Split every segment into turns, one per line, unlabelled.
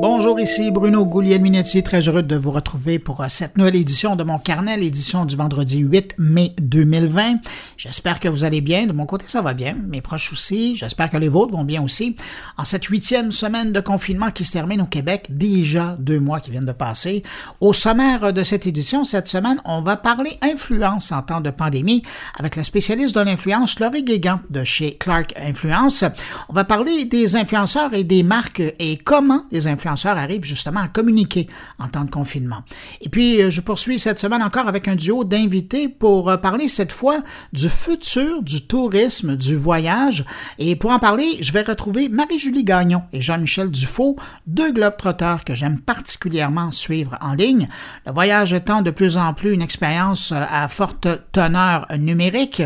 Bonjour, ici Bruno Gouliel-Minetti, très heureux de vous retrouver pour euh, cette nouvelle édition de mon carnet, l'édition du vendredi 8 mai 2020. J'espère que vous allez bien. De mon côté, ça va bien. Mes proches aussi. J'espère que les vôtres vont bien aussi. En cette huitième semaine de confinement qui se termine au Québec, déjà deux mois qui viennent de passer. Au sommaire de cette édition, cette semaine, on va parler influence en temps de pandémie avec la spécialiste de l'influence, Laurie Guégan de chez Clark Influence. On va parler des influenceurs et des marques et comment les influenceurs arrivent justement à communiquer en temps de confinement. Et puis, euh, je poursuis cette semaine encore avec un duo d'invités pour euh, parler cette fois du futur du tourisme, du voyage. Et pour en parler, je vais retrouver Marie-Julie Gagnon et Jean-Michel Dufault, deux globetrotters que j'aime particulièrement suivre en ligne. Le voyage étant de plus en plus une expérience euh, à forte teneur numérique.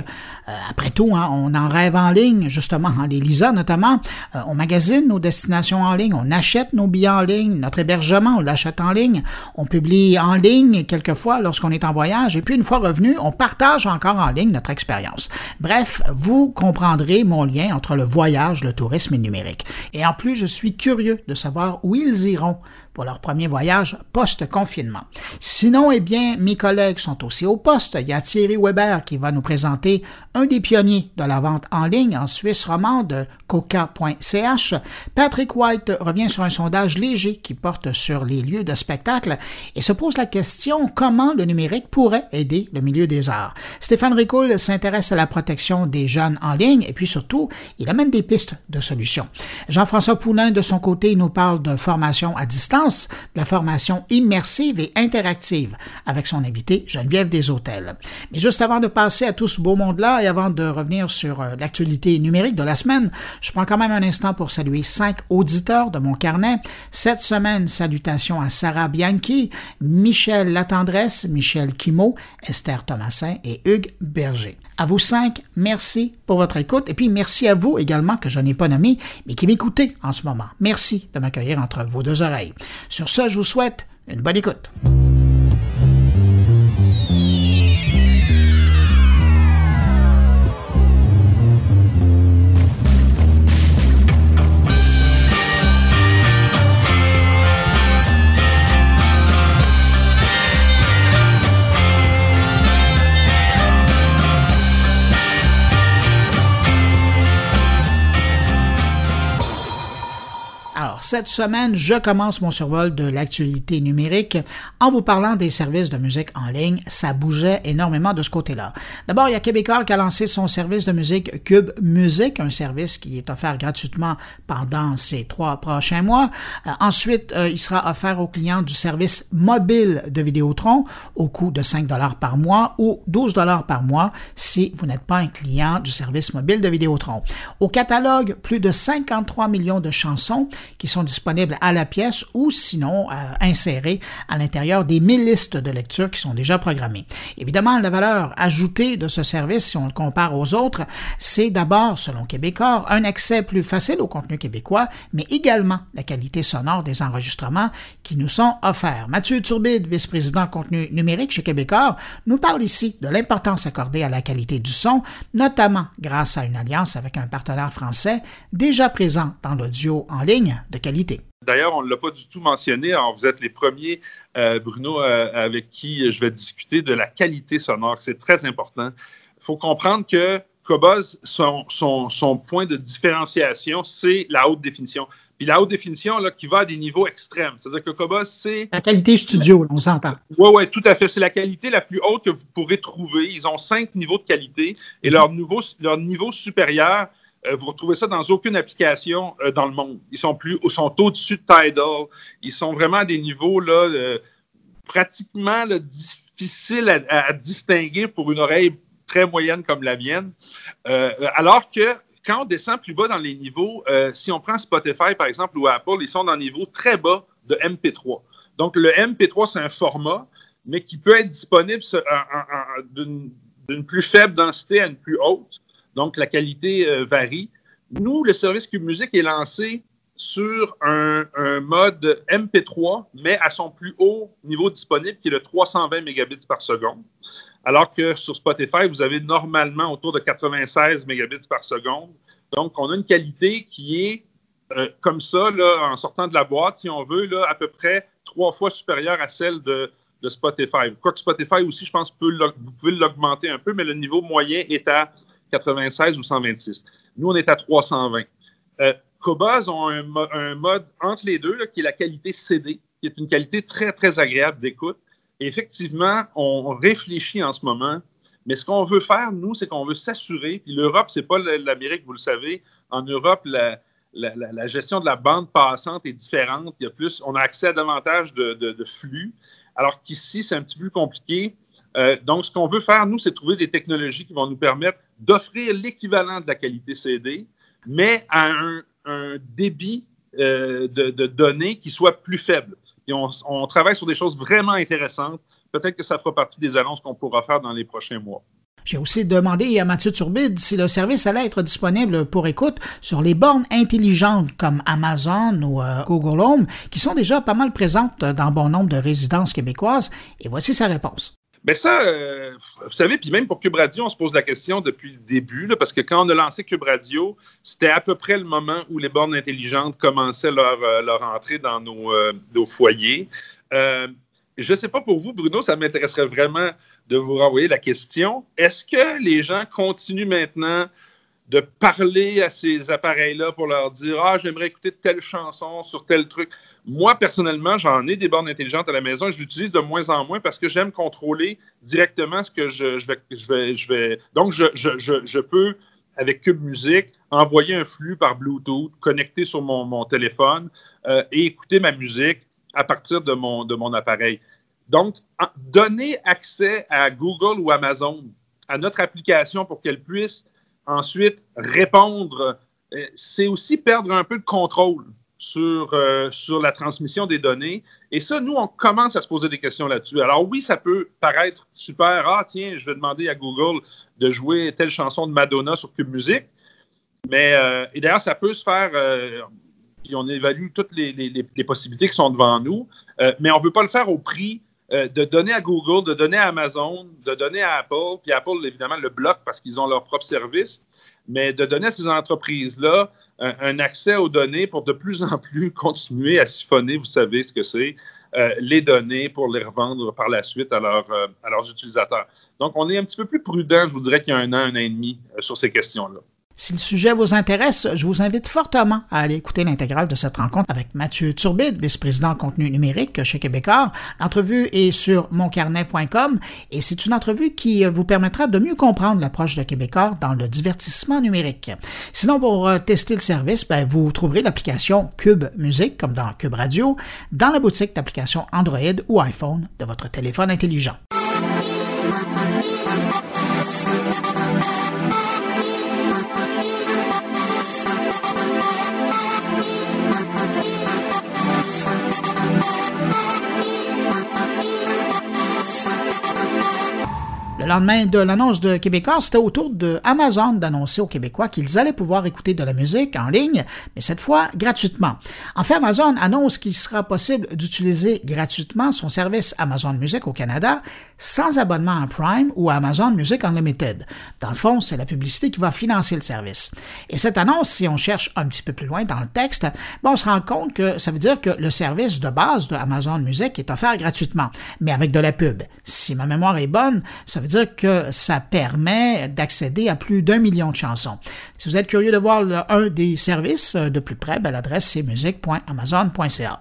Après tout, hein, on en rêve en ligne, justement en les lisant notamment. On magasine nos destinations en ligne, on achète nos billets notre hébergement, on l'achète en ligne, on publie en ligne quelquefois lorsqu'on est en voyage, et puis une fois revenu, on partage encore en ligne notre expérience. Bref, vous comprendrez mon lien entre le voyage, le tourisme et le numérique. Et en plus, je suis curieux de savoir où ils iront pour leur premier voyage post-confinement. Sinon, eh bien, mes collègues sont aussi au poste. Il y a Thierry Weber qui va nous présenter un des pionniers de la vente en ligne en Suisse romande, coca.ch. Patrick White revient sur un sondage léger qui porte sur les lieux de spectacle et se pose la question comment le numérique pourrait aider le milieu des arts? Stéphane Ricoul s'intéresse à la protection des jeunes en ligne et puis surtout, il amène des pistes de solutions. Jean-François Poulain, de son côté, nous parle de formation à distance de la formation immersive et interactive avec son invité Geneviève Hôtels. Mais juste avant de passer à tout ce beau monde-là et avant de revenir sur euh, l'actualité numérique de la semaine, je prends quand même un instant pour saluer cinq auditeurs de mon carnet. Cette semaine, salutations à Sarah Bianchi, Michel Latendresse, Michel Kimo, Esther Thomasin et Hugues Berger. À vous cinq, merci pour votre écoute et puis merci à vous également que je n'ai pas nommé mais qui m'écoutez en ce moment. Merci de m'accueillir entre vos deux oreilles. Sur ce, je vous souhaite une bonne écoute. Cette semaine, je commence mon survol de l'actualité numérique en vous parlant des services de musique en ligne. Ça bougeait énormément de ce côté-là. D'abord, il y a Québécois qui a lancé son service de musique Cube Music, un service qui est offert gratuitement pendant ces trois prochains mois. Euh, ensuite, euh, il sera offert aux clients du service mobile de Vidéotron au coût de 5 dollars par mois ou 12 dollars par mois si vous n'êtes pas un client du service mobile de Vidéotron. Au catalogue, plus de 53 millions de chansons qui sont disponibles à la pièce ou sinon euh, à l'intérieur des 1000 listes de lecture qui sont déjà programmées. Évidemment, la valeur ajoutée de ce service, si on le compare aux autres, c'est d'abord, selon Québécois, un accès plus facile au contenu québécois, mais également la qualité sonore des enregistrements qui nous sont offerts. Mathieu Turbide, vice-président contenu numérique chez Québécois, nous parle ici de l'importance accordée à la qualité du son, notamment grâce à une alliance avec un partenaire français déjà présent dans l'audio en ligne de qualité.
D'ailleurs, on ne l'a pas du tout mentionné. Alors, vous êtes les premiers, euh, Bruno, euh, avec qui je vais discuter de la qualité sonore. C'est très important. Il faut comprendre que Cobuz, son, son, point de différenciation, c'est la haute définition. Puis la haute définition, là, qui va à des niveaux extrêmes. C'est-à-dire que Cobuz, c'est.
La qualité studio, on s'entend.
Oui, oui, tout à fait. C'est la qualité la plus haute que vous pourrez trouver. Ils ont cinq niveaux de qualité et leur, niveau, leur niveau supérieur, euh, vous retrouvez ça dans aucune application euh, dans le monde. Ils sont plus, sont au-dessus de Tidal. Ils sont vraiment à des niveaux là, euh, pratiquement difficiles à, distinguer pour une oreille très moyenne comme la mienne. alors que quand on descend plus bas dans les niveaux, si on prend Spotify par exemple ou Apple, ils sont dans un niveau très bas de MP3. Donc le MP3 c'est un format, mais qui peut être disponible d'une plus faible densité à une plus haute. Donc, la qualité euh, varie. Nous, le service Cube Music est lancé sur un, mode MP3, mais à son plus haut niveau disponible, qui est le 320 mégabits par seconde. Alors que sur Spotify, vous avez normalement autour de 96 mégabits par seconde. Donc, on a une qualité qui est euh, comme ça, là, en sortant de la boîte, si on veut, là, à peu près trois fois supérieure à celle de, de Spotify. Quoique Spotify aussi, je pense, peut vous pouvez l'augmenter un peu, mais le niveau moyen est à 96 ou 126. Nous, on est à 320. Euh, Cobas ont un, mode entre les deux, qui est la qualité CD, qui est une qualité très, très agréable d'écoute. Effectivement, on réfléchit en ce moment, mais ce qu'on veut faire, nous, c'est qu'on veut s'assurer, puis l'Europe, c'est pas l'Amérique, vous le savez. En Europe, la, gestion de la bande passante est différente. Il y a plus, on a accès à davantage de, flux, alors qu'ici, c'est un petit peu plus compliqué. Euh, donc, ce qu'on veut faire, nous, c'est trouver des technologies qui vont nous permettre d'offrir l'équivalent de la qualité CD, mais à un, débit euh, de, données qui soit plus faible. Et on, travaille sur des choses vraiment intéressantes. Peut-être que ça fera partie des annonces qu'on pourra faire dans les prochains mois.
J'ai aussi demandé à Mathieu Turbide si le service allait être disponible pour écoute sur les bornes intelligentes comme Amazon ou euh, Google Home, qui sont déjà pas mal présentes dans bon nombre de résidences québécoises. Et voici sa réponse.
Mais ça, euh, vous savez, puis même pour Cube Radio, on se pose la question depuis le début, parce que quand on a lancé Cube Radio, c'était à peu près le moment où les bornes intelligentes commençaient leur, euh, entrée dans nos, euh, nos foyers. je ne sais pas pour vous, Bruno, ça m'intéresserait vraiment de vous renvoyer la question. Est-ce que les gens continuent maintenant de parler à ces appareils-là pour leur dire Ah, j'aimerais écouter telle chanson sur tel truc? Moi, personnellement, j'en ai des bornes intelligentes à la maison et je l'utilise de moins en moins parce que j'aime contrôler directement ce que je, vais. Donc, je, peux, avec Cube Music, envoyer un flux par Bluetooth, connecter sur mon, téléphone euh, et écouter ma musique à partir de mon, de mon appareil. Donc, donner accès à Google ou Amazon à notre application pour qu'elle puisse ensuite répondre, euh, c'est aussi perdre un peu de contrôle sur, euh, sur la transmission des données. Et ça, nous, on commence à se poser des questions là-dessus. Alors oui, ça peut paraître super. Ah, tiens, je vais demander à Google de jouer telle chanson de Madonna sur Cube Music. Mais, euh, et d'ailleurs, ça peut se faire, euh, puis on évalue toutes les, les, possibilités qui sont devant nous, mais on ne peut pas le faire au prix de donner à Google, de donner à Amazon, de donner à Apple, puis Apple, évidemment, le bloque parce qu'ils ont leur propre service, mais de donner à ces entreprises-là un, accès aux données pour de plus en plus continuer à siphonner, vous savez ce que c'est, euh, les données pour les revendre par la suite à, euh, à leurs utilisateurs. Donc, on est un petit peu plus prudent, je vous dirais, qu'il y a un an, un an et demi euh, sur ces questions-là.
Si le sujet vous intéresse, je vous invite fortement à aller écouter l'intégrale de cette rencontre avec Mathieu Turbide, vice-président contenu numérique chez Québécois. L'entrevue est sur moncarnet.com et c'est une entrevue qui vous permettra de mieux comprendre l'approche de Québécois dans le divertissement numérique. Sinon, pour euh, tester le service, ben, vous trouverez l'application Cube Musique, comme dans Cube Radio, dans la boutique d'applications Android ou iPhone de votre téléphone intelligent. Lendemain de l'annonce de Québécois, c'était au tour de Amazon d'annoncer aux Québécois qu'ils allaient pouvoir écouter de la musique en ligne, mais cette fois gratuitement. En fait, Amazon annonce qu'il sera possible d'utiliser gratuitement son service Amazon Music au Canada sans abonnement à Prime ou Amazon Music Unlimited. Dans le fond, c'est la publicité qui va financer le service. Et cette annonce, si on cherche un petit peu plus loin dans le texte, on se rend compte que ça veut dire que le service de base de Amazon Music est offert gratuitement, mais avec de la pub. Si ma mémoire est bonne, ça veut dire que ça permet d'accéder à plus d'un million de chansons. Si vous êtes curieux de voir un des services de plus près, ben, l'adresse c'est musique.amazon.ca.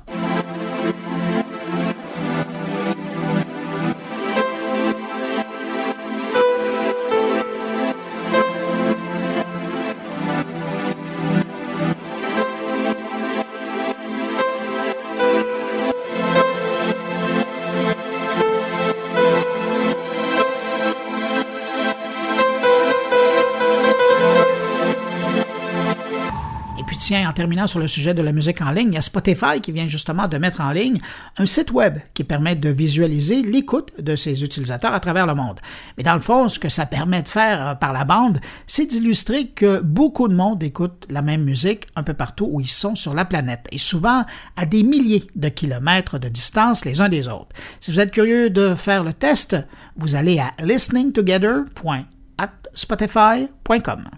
en terminant sur le sujet de la musique en ligne, il y a Spotify qui vient justement de mettre en ligne un site web qui permet de visualiser l'écoute de ses utilisateurs à travers le monde. Mais dans le fond, ce que ça permet de faire euh, par la bande, c'est d'illustrer que beaucoup de monde écoute la même musique un peu partout où ils sont sur la planète, et souvent à des milliers de kilomètres de distance les uns des autres. Si vous êtes curieux de faire le test, vous allez à listeningtogether.spotify.com.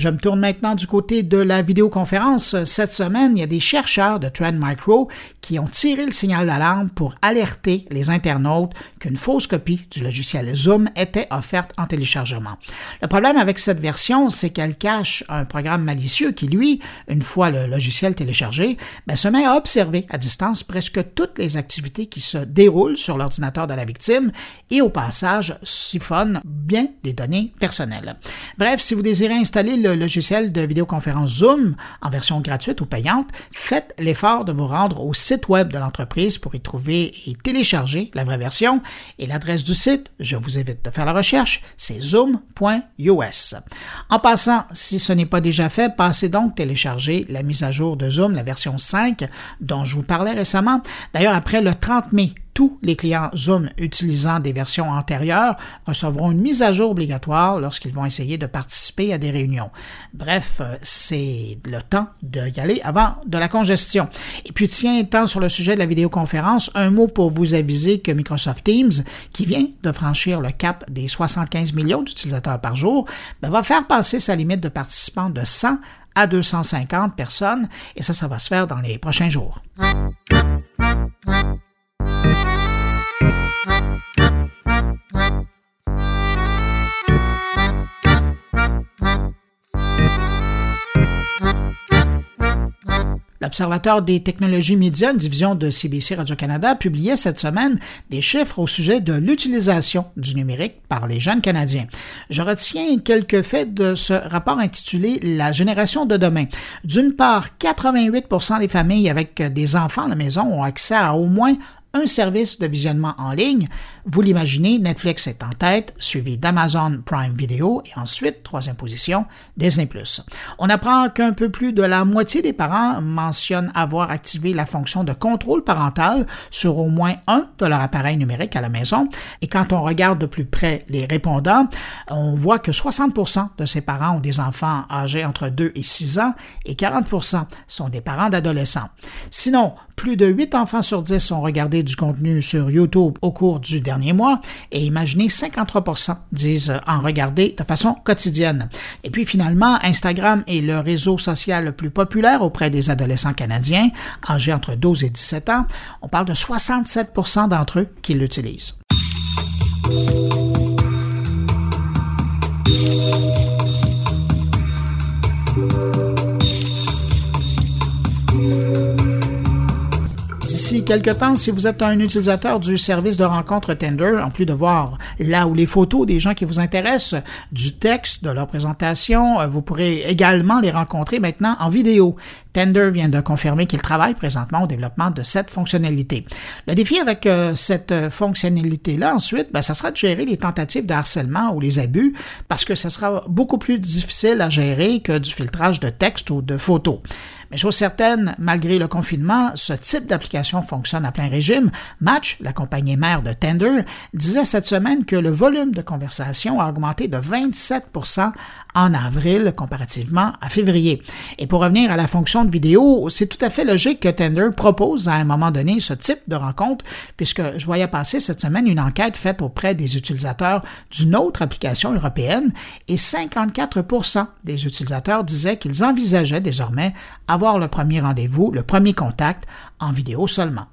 Je me tourne maintenant du côté de la vidéoconférence. Cette semaine, il y a des chercheurs de Trend Micro qui ont tiré le signal d'alarme pour alerter les internautes qu'une fausse copie du logiciel Zoom était offerte en téléchargement. Le problème avec cette version, c'est qu'elle cache un programme malicieux qui, lui, une fois le logiciel téléchargé, ben, se met à observer à distance presque toutes les activités qui se déroulent sur l'ordinateur de la victime et au passage siphonne bien des données personnelles. Bref, si vous désirez installer le logiciel de vidéoconférence Zoom en version gratuite ou payante, faites l'effort de vous rendre au site web de l'entreprise pour y trouver et télécharger la vraie version. Et l'adresse du site, je vous invite de faire la recherche, c'est zoom.us. En passant, si ce n'est pas déjà fait, passez donc télécharger la mise à jour de Zoom, la version 5 dont je vous parlais récemment. D'ailleurs, après le 30 mai, tous les clients Zoom utilisant des versions antérieures recevront une mise à jour obligatoire lorsqu'ils vont essayer de participer à des réunions. Bref, euh, c'est le temps d'y aller avant de la congestion. Et puis, tiens, étant sur le sujet de la vidéoconférence, un mot pour vous aviser que Microsoft Teams, qui vient de franchir le cap des 75 millions d'utilisateurs par jour, ben, va faire passer sa limite de participants de 100 à 250 personnes, et ça, ça va se faire dans les prochains jours. L'Observateur des technologies médias, une division de CBC Radio-Canada, publiait cette semaine des chiffres au sujet de l'utilisation du numérique par les jeunes Canadiens. Je retiens quelques faits de ce rapport intitulé La génération de demain. D'une part, 88% des familles avec des enfants à la maison ont accès à au moins un service de visionnement en ligne. Vous l'imaginez, Netflix est en tête, suivi d'Amazon Prime Video et ensuite, troisième position, Disney ⁇ On apprend qu'un peu plus de la moitié des parents mentionnent avoir activé la fonction de contrôle parental sur au moins un de leurs appareils numériques à la maison. Et quand on regarde de plus près les répondants, on voit que 60% de ces parents ont des enfants âgés entre 2 et 6 ans et 40% sont des parents d'adolescents. Sinon, plus de 8 enfants sur 10 ont regardé du contenu sur YouTube au cours du dernier mois et imaginez 53% disent en regarder de façon quotidienne. Et puis finalement, Instagram est le réseau social le plus populaire auprès des adolescents canadiens âgés entre 12 et 17 ans. On parle de 67% d'entre eux qui l'utilisent. D'ici quelques temps, si vous êtes un utilisateur du service de rencontre Tender, en plus de voir là où les photos des gens qui vous intéressent, du texte, de leur présentation, euh, vous pourrez également les rencontrer maintenant en vidéo. Tender vient de confirmer qu'il travaille présentement au développement de cette fonctionnalité. Le défi avec euh, cette fonctionnalité-là, ensuite, ben, ça sera de gérer les tentatives de harcèlement ou les abus, parce que ça sera beaucoup plus difficile à gérer que du filtrage de texte ou de photos. Mais chose certaine, malgré le confinement, ce type d'application fonctionne à plein régime. Match, la compagnie mère de Tender, disait cette semaine que le volume de conversation a augmenté de 27% en avril comparativement à février. Et pour revenir à la fonction de c'est tout à fait logique que Tender propose à un moment donné ce type de rencontre, puisque je voyais passer cette semaine une enquête faite auprès des utilisateurs d'une autre application européenne et 54% des utilisateurs disaient qu'ils envisageaient désormais avoir le premier rendez-vous, le premier contact en vidéo seulement.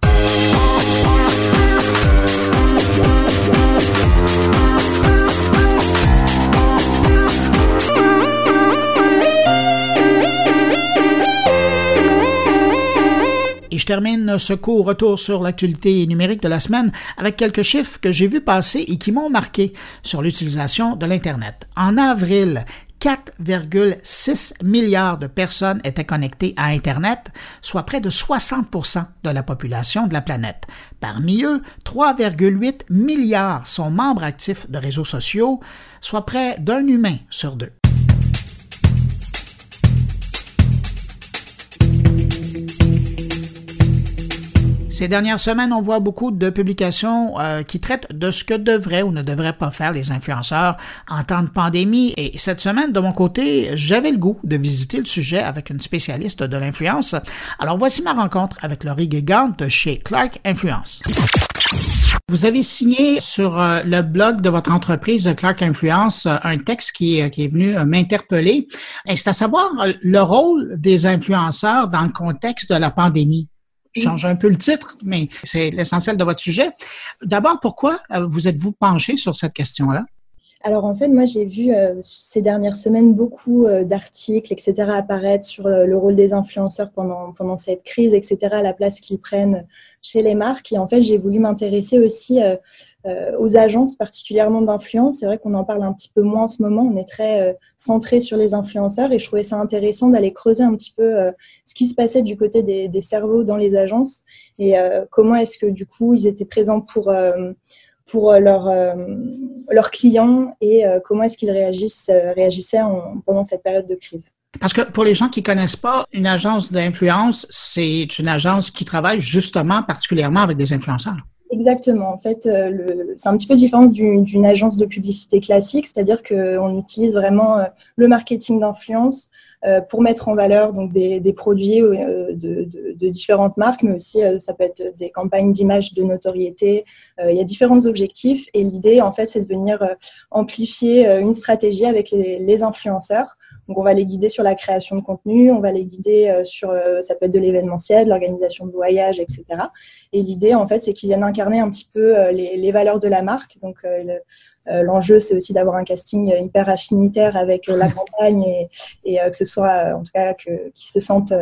Je termine ce court retour sur l'actualité numérique de la semaine avec quelques chiffres que j'ai vus passer et qui m'ont marqué sur l'utilisation de l'Internet. En avril, 4,6 milliards de personnes étaient connectées à Internet, soit près de 60% de la population de la planète. Parmi eux, 3,8 milliards sont membres actifs de réseaux sociaux, soit près d'un humain sur deux. Ces dernières semaines, on voit beaucoup de publications euh, qui traitent de ce que devraient ou ne devraient pas faire les influenceurs en temps de pandémie. Et cette semaine, de mon côté, j'avais le goût de visiter le sujet avec une spécialiste de l'influence. Alors voici ma rencontre avec Laurie Guigant de chez Clark Influence. Vous avez signé sur euh, le blog de votre entreprise Clark Influence euh, un texte qui, qui est venu m'interpeller. C'est à savoir le rôle des influenceurs dans le contexte de la pandémie? Change un peu le titre, mais c'est l'essentiel de votre sujet. D'abord, pourquoi vous êtes-vous penché sur cette question-là?
Alors en fait, moi j'ai vu euh, ces dernières semaines beaucoup euh, d'articles, etc., apparaître sur euh, le rôle des influenceurs pendant, pendant cette crise, etc., la place qu'ils prennent chez les marques. Et en fait, j'ai voulu m'intéresser aussi aux agences, particulièrement d'influence. C'est vrai qu'on en parle un petit peu moins en ce moment. On est très centré sur les influenceurs et je trouvais ça intéressant d'aller creuser un petit peu ce qui se passait du côté des, cerveaux dans les agences et comment est-ce que du coup ils étaient présents pour pour euh, leurs euh, leurs clients et euh, comment est-ce qu'ils réagissent, réagissaient pendant cette période de crise.
Parce que pour les gens qui connaissent pas, une agence d'influence, c'est une agence qui travaille justement particulièrement avec des influenceurs.
Exactement. En fait, c'est un petit peu différent d'une agence de publicité classique, c'est-à-dire qu'on utilise vraiment le marketing d'influence euh, pour mettre en valeur donc des, des produits euh, de, de, de, différentes marques, mais aussi euh, ça peut être des campagnes d'image, de notoriété. il y a différents objectifs et l'idée en fait c'est de venir amplifier une stratégie avec les, les influenceurs. Donc, on va les guider sur la création de contenu, on va les guider sur, ça peut être de l'événementiel, l'organisation de voyages, etc. Et l'idée, en fait, c'est qu'ils viennent incarner un petit peu les, les valeurs de la marque. Donc, le, euh, l'enjeu, c'est aussi d'avoir un casting hyper affinitaire avec euh, la campagne et, euh, que ce soit, en tout cas, qu'ils se sentent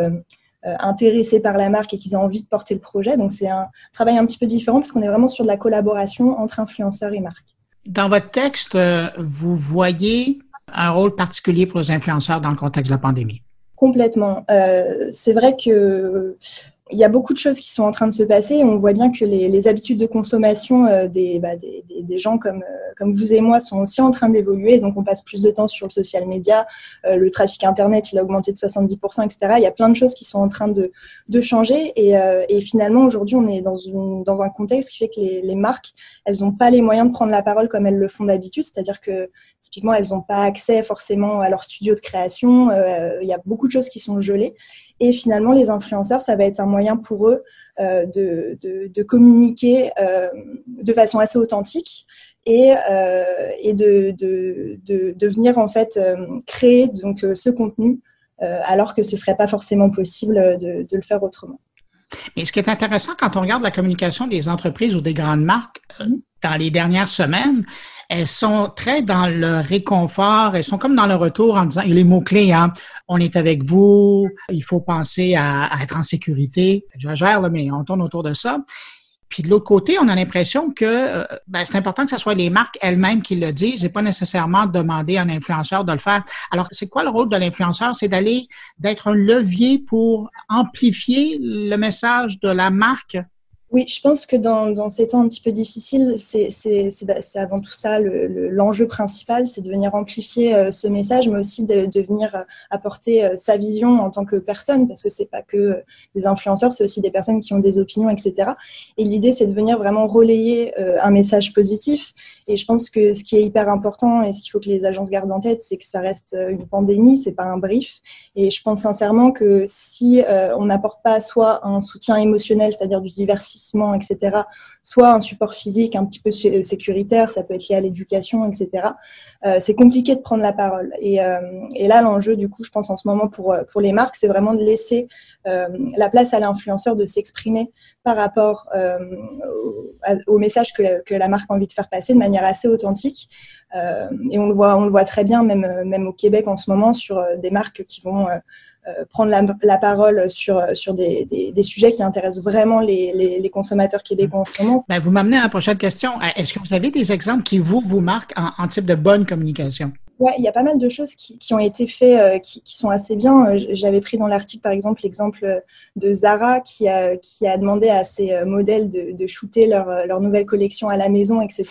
intéressés par la marque et qu'ils aient envie de porter le projet. Donc, c'est un travail un petit peu différent parce qu'on est vraiment sur de la collaboration entre influenceurs et marques.
Dans votre texte, vous voyez un rôle particulier pour les influenceurs dans le contexte de la pandémie?
Complètement. c'est vrai que il y a beaucoup de choses qui sont en train de se passer. On voit bien que les, les habitudes de consommation euh, des, bah, des, des, gens comme, euh, comme vous et moi sont aussi en train d'évoluer. Donc, on passe plus de temps sur le social media. Euh, le trafic Internet, il a augmenté de 70%, etc. Il y a plein de choses qui sont en train de, de changer. Et, et finalement, aujourd'hui, on est dans, une, dans un contexte qui fait que les, les marques, elles n'ont pas les moyens de prendre la parole comme elles le font d'habitude. C'est-à-dire que, typiquement, elles n'ont pas accès forcément à leur studio de création. il y a beaucoup de choses qui sont gelées. Et finalement, les influenceurs, ça va être un moyen pour eux euh, de, de, communiquer euh, de façon assez authentique et, euh, et de, de, venir en fait créer donc ce contenu alors que ce serait pas forcément possible de le faire autrement.
Mais ce qui est intéressant quand on regarde la communication des entreprises ou des grandes marques mmh. dans les dernières semaines, elles sont très dans le réconfort, elles sont comme dans le retour en disant, et les mots-clés, hein, on est avec vous, il faut penser à, être en sécurité. Je gère, là, mais on tourne autour de ça. Puis de l'autre côté, on a l'impression que euh, ben, c'est important que ce soit les marques elles-mêmes qui le disent et pas nécessairement demander à un influenceur de le faire. Alors, c'est quoi le rôle de l'influenceur? C'est d'aller, d'être un levier pour amplifier le message de la marque
oui, je pense que dans, ces temps un petit peu difficiles, c'est avant tout ça l'enjeu le, principal, c'est de venir amplifier euh, ce message, mais aussi de, venir euh, apporter euh, sa vision en tant que personne, parce que c'est pas que des influenceurs, c'est aussi des personnes qui ont des opinions, etc. Et l'idée, c'est de venir vraiment relayer un message positif. Et je pense que ce qui est hyper important et ce qu'il faut que les agences gardent en tête, c'est que ça reste une pandémie, c'est pas un brief. Et je pense sincèrement que si on n'apporte pas soit un soutien émotionnel, c'est-à-dire du etc., soit un support physique un petit peu sécuritaire, ça peut être lié à l'éducation, etc. Euh, c'est compliqué de prendre la parole. Et, euh, et là, l'enjeu, du coup, je pense en ce moment pour, les marques, c'est vraiment de laisser euh, la place à l'influenceur de s'exprimer par rapport au, message que la, que la, marque a envie de faire passer de manière assez authentique. Et on le voit, on le voit très bien, même, même au Québec en ce moment, sur des marques qui vont prendre la, la, parole sur, sur des, des, des, sujets qui intéressent vraiment les, les, les consommateurs québécois en ce moment.
Ben, vous m'amenez à la prochaine question. Est-ce que vous avez des exemples qui vous, vous marquent en, en type de bonne communication?
Ouais, il y a pas mal de choses qui, qui ont été faites euh, qui, qui, sont assez bien. Euh, j'avais pris dans l'article, par exemple, l'exemple de Zara qui a, qui a demandé à ses modèles de, de shooter leur, leur nouvelle collection à la maison, etc.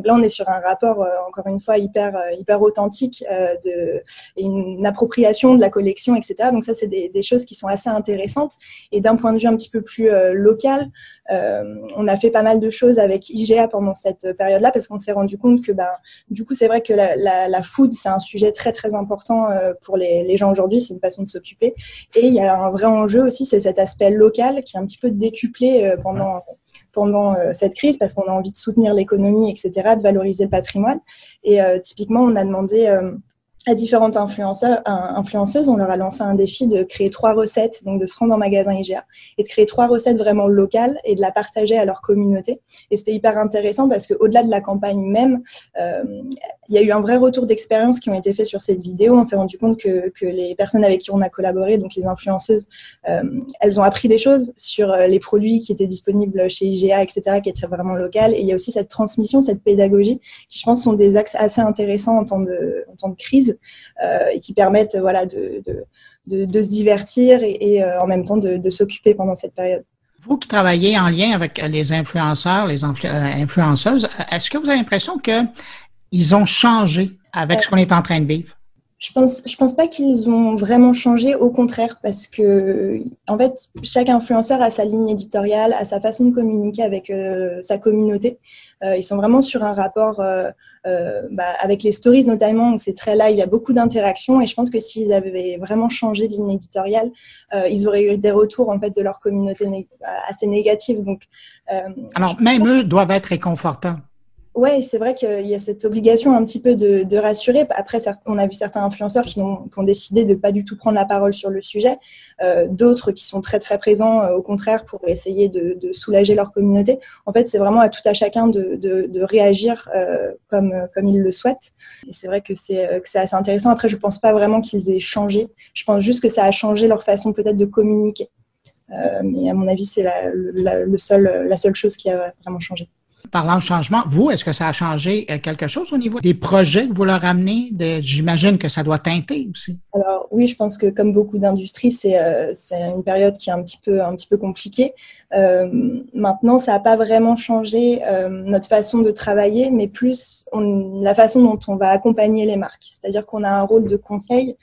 Donc là, on est sur un rapport, euh, encore une fois, hyper, euh, authentique, euh, de, une appropriation de la collection, etc. Donc ça, c'est des, choses qui sont assez intéressantes. Et d'un point de vue un petit peu plus local, on a fait pas mal de choses avec IGA pendant cette période-là parce qu'on s'est rendu compte que, bah, du coup, c'est vrai que la food, c'est un sujet très, très important pour les, les gens aujourd'hui. C'est une façon de s'occuper. Et il y a un vrai enjeu aussi, c'est cet aspect local qui est un petit peu décuplé pendant pendant cette crise parce qu'on a envie de soutenir l'économie, etc., de valoriser le patrimoine. Et typiquement, on a demandé à différentes influenceurs, influenceuses, on leur a lancé un défi de créer trois recettes, donc de se rendre en magasin IGA et de créer trois recettes vraiment locales et de la partager à leur communauté. Et c'était hyper intéressant parce qu'au-delà de la campagne même, euh, il y a eu un vrai retour d'expérience qui ont été faits sur cette vidéo. On s'est rendu compte que, que, les personnes avec qui on a collaboré, donc les influenceuses, euh, elles ont appris des choses sur euh, les produits qui étaient disponibles chez IGA, etc., qui étaient vraiment locales. Et il y a aussi cette transmission, cette pédagogie, qui je pense sont des axes assez intéressants en temps de crise euh, et qui permettent voilà, de, de, se divertir et, euh, en même temps de, s'occuper pendant cette période.
Vous qui travaillez en lien avec les influenceurs, les euh, influenceuses, est-ce que vous avez l'impression qu'ils ont changé avec ce qu'on est en train de vivre?
Je pense, je pense pas qu'ils ont vraiment changé, au contraire, parce que en fait, chaque influenceur a sa ligne éditoriale, a sa façon de communiquer avec sa communauté. ils sont vraiment sur un rapport euh, bah, avec les stories notamment, c'est très live, il y a beaucoup d'interactions et je pense que s'ils avaient vraiment changé de ligne éditoriale, euh, ils auraient eu des retours en fait de leur communauté assez négatifs. Donc,
euh, alors même eux doivent être réconfortants.
Oui, c'est vrai qu'il y a cette obligation un petit peu de, rassurer. Après, on a vu certains influenceurs qui ont, décidé de pas du tout prendre la parole sur le sujet, euh, d'autres qui sont très très présents euh, au contraire pour essayer de, soulager leur communauté. En fait, c'est vraiment à tout à chacun de, réagir euh, comme comme il le souhaite. Et c'est vrai que c'est assez intéressant. Après, je pense pas vraiment qu'ils aient changé. Je pense juste que ça a changé leur façon peut-être de communiquer. mais à mon avis, c'est la seule chose qui a vraiment changé.
Parlant de changement, vous, est-ce que ça a changé euh, quelque chose au niveau des projets que vous leur amenez? J'imagine que ça doit teinter aussi.
Alors oui, je pense que comme beaucoup d'industries, c'est euh, une période qui est un petit peu, un petit peu compliquée. Euh, maintenant, ça n'a pas vraiment changé notre façon de travailler, mais plus la façon dont on va accompagner les marques. C'est-à-dire qu'on a un rôle de conseil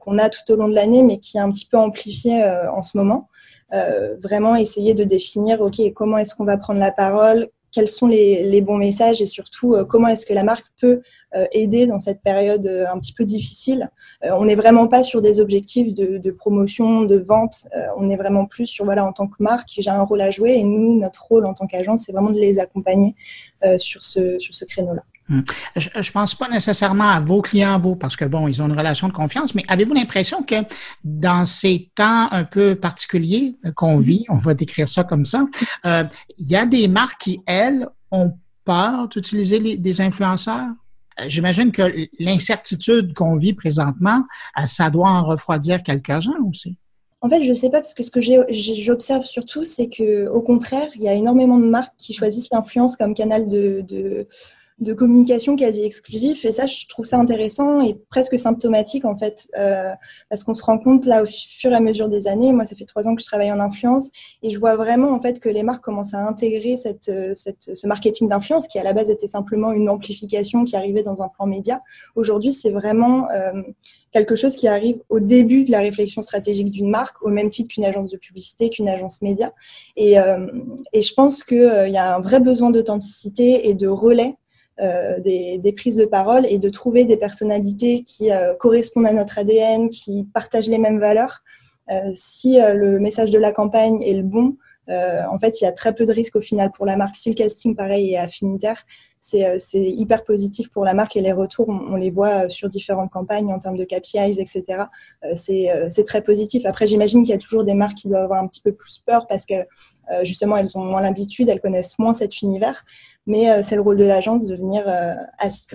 qu'on a tout au long de l'année, mais qui est un petit peu amplifié en ce moment. vraiment essayer de définir, OK, comment est-ce qu'on va prendre la parole, quels sont les, bons messages et surtout euh, comment est-ce que la marque peut euh, aider dans cette période euh, un petit peu difficile. on n'est vraiment pas sur des objectifs de, promotion, de vente. on est vraiment plus sur voilà en tant que marque, j'ai un rôle à jouer et nous notre rôle en tant qu'agence c'est vraiment de les accompagner sur ce sur ce créneau-là.
Hmm. Je ne pense pas nécessairement à vos clients, vous, parce que bon, ils ont une relation de confiance, mais avez-vous l'impression que dans ces temps un peu particuliers qu'on vit, on va décrire ça comme ça, euh, il y a des marques qui, elles, ont peur d'utiliser des influenceurs? Euh, j'imagine que l'incertitude qu'on vit présentement, euh, ça doit en refroidir quelques-uns aussi.
En fait, je ne sais pas parce que ce que j'observe surtout, c'est que au contraire, il y a énormément de marques qui choisissent l'influence comme canal de, de communication quasi exclusif. Et ça, je trouve ça intéressant et presque symptomatique, en fait, euh, parce qu'on se rend compte, là, au fur et à mesure des années, moi, ça fait trois ans que je travaille en influence, et je vois vraiment, en fait, que les marques commencent à intégrer cette, cette ce marketing d'influence, qui à la base était simplement une amplification qui arrivait dans un plan média. Aujourd'hui, c'est vraiment euh, quelque chose qui arrive au début de la réflexion stratégique d'une marque, au même titre qu'une agence de publicité, qu'une agence média. Et, euh, et je pense qu'il euh, y a un vrai besoin d'authenticité et de relais euh, des, des, prises de parole et de trouver des personnalités qui euh, correspondent à notre ADN, qui partagent les mêmes valeurs. Euh, si le message de la campagne est le bon, en fait, il y a très peu de risques au final pour la marque. Si le casting, pareil, est affinitaire, c'est hyper positif pour la marque et les retours, on, les voit sur différentes campagnes en termes de KPIs, etc. c'est très positif. Après, j'imagine qu'il y a toujours des marques qui doivent avoir un petit peu plus peur parce que euh, justement, elles ont moins l'habitude, elles connaissent moins cet univers. Mais euh, c'est le rôle de l'agence de venir euh,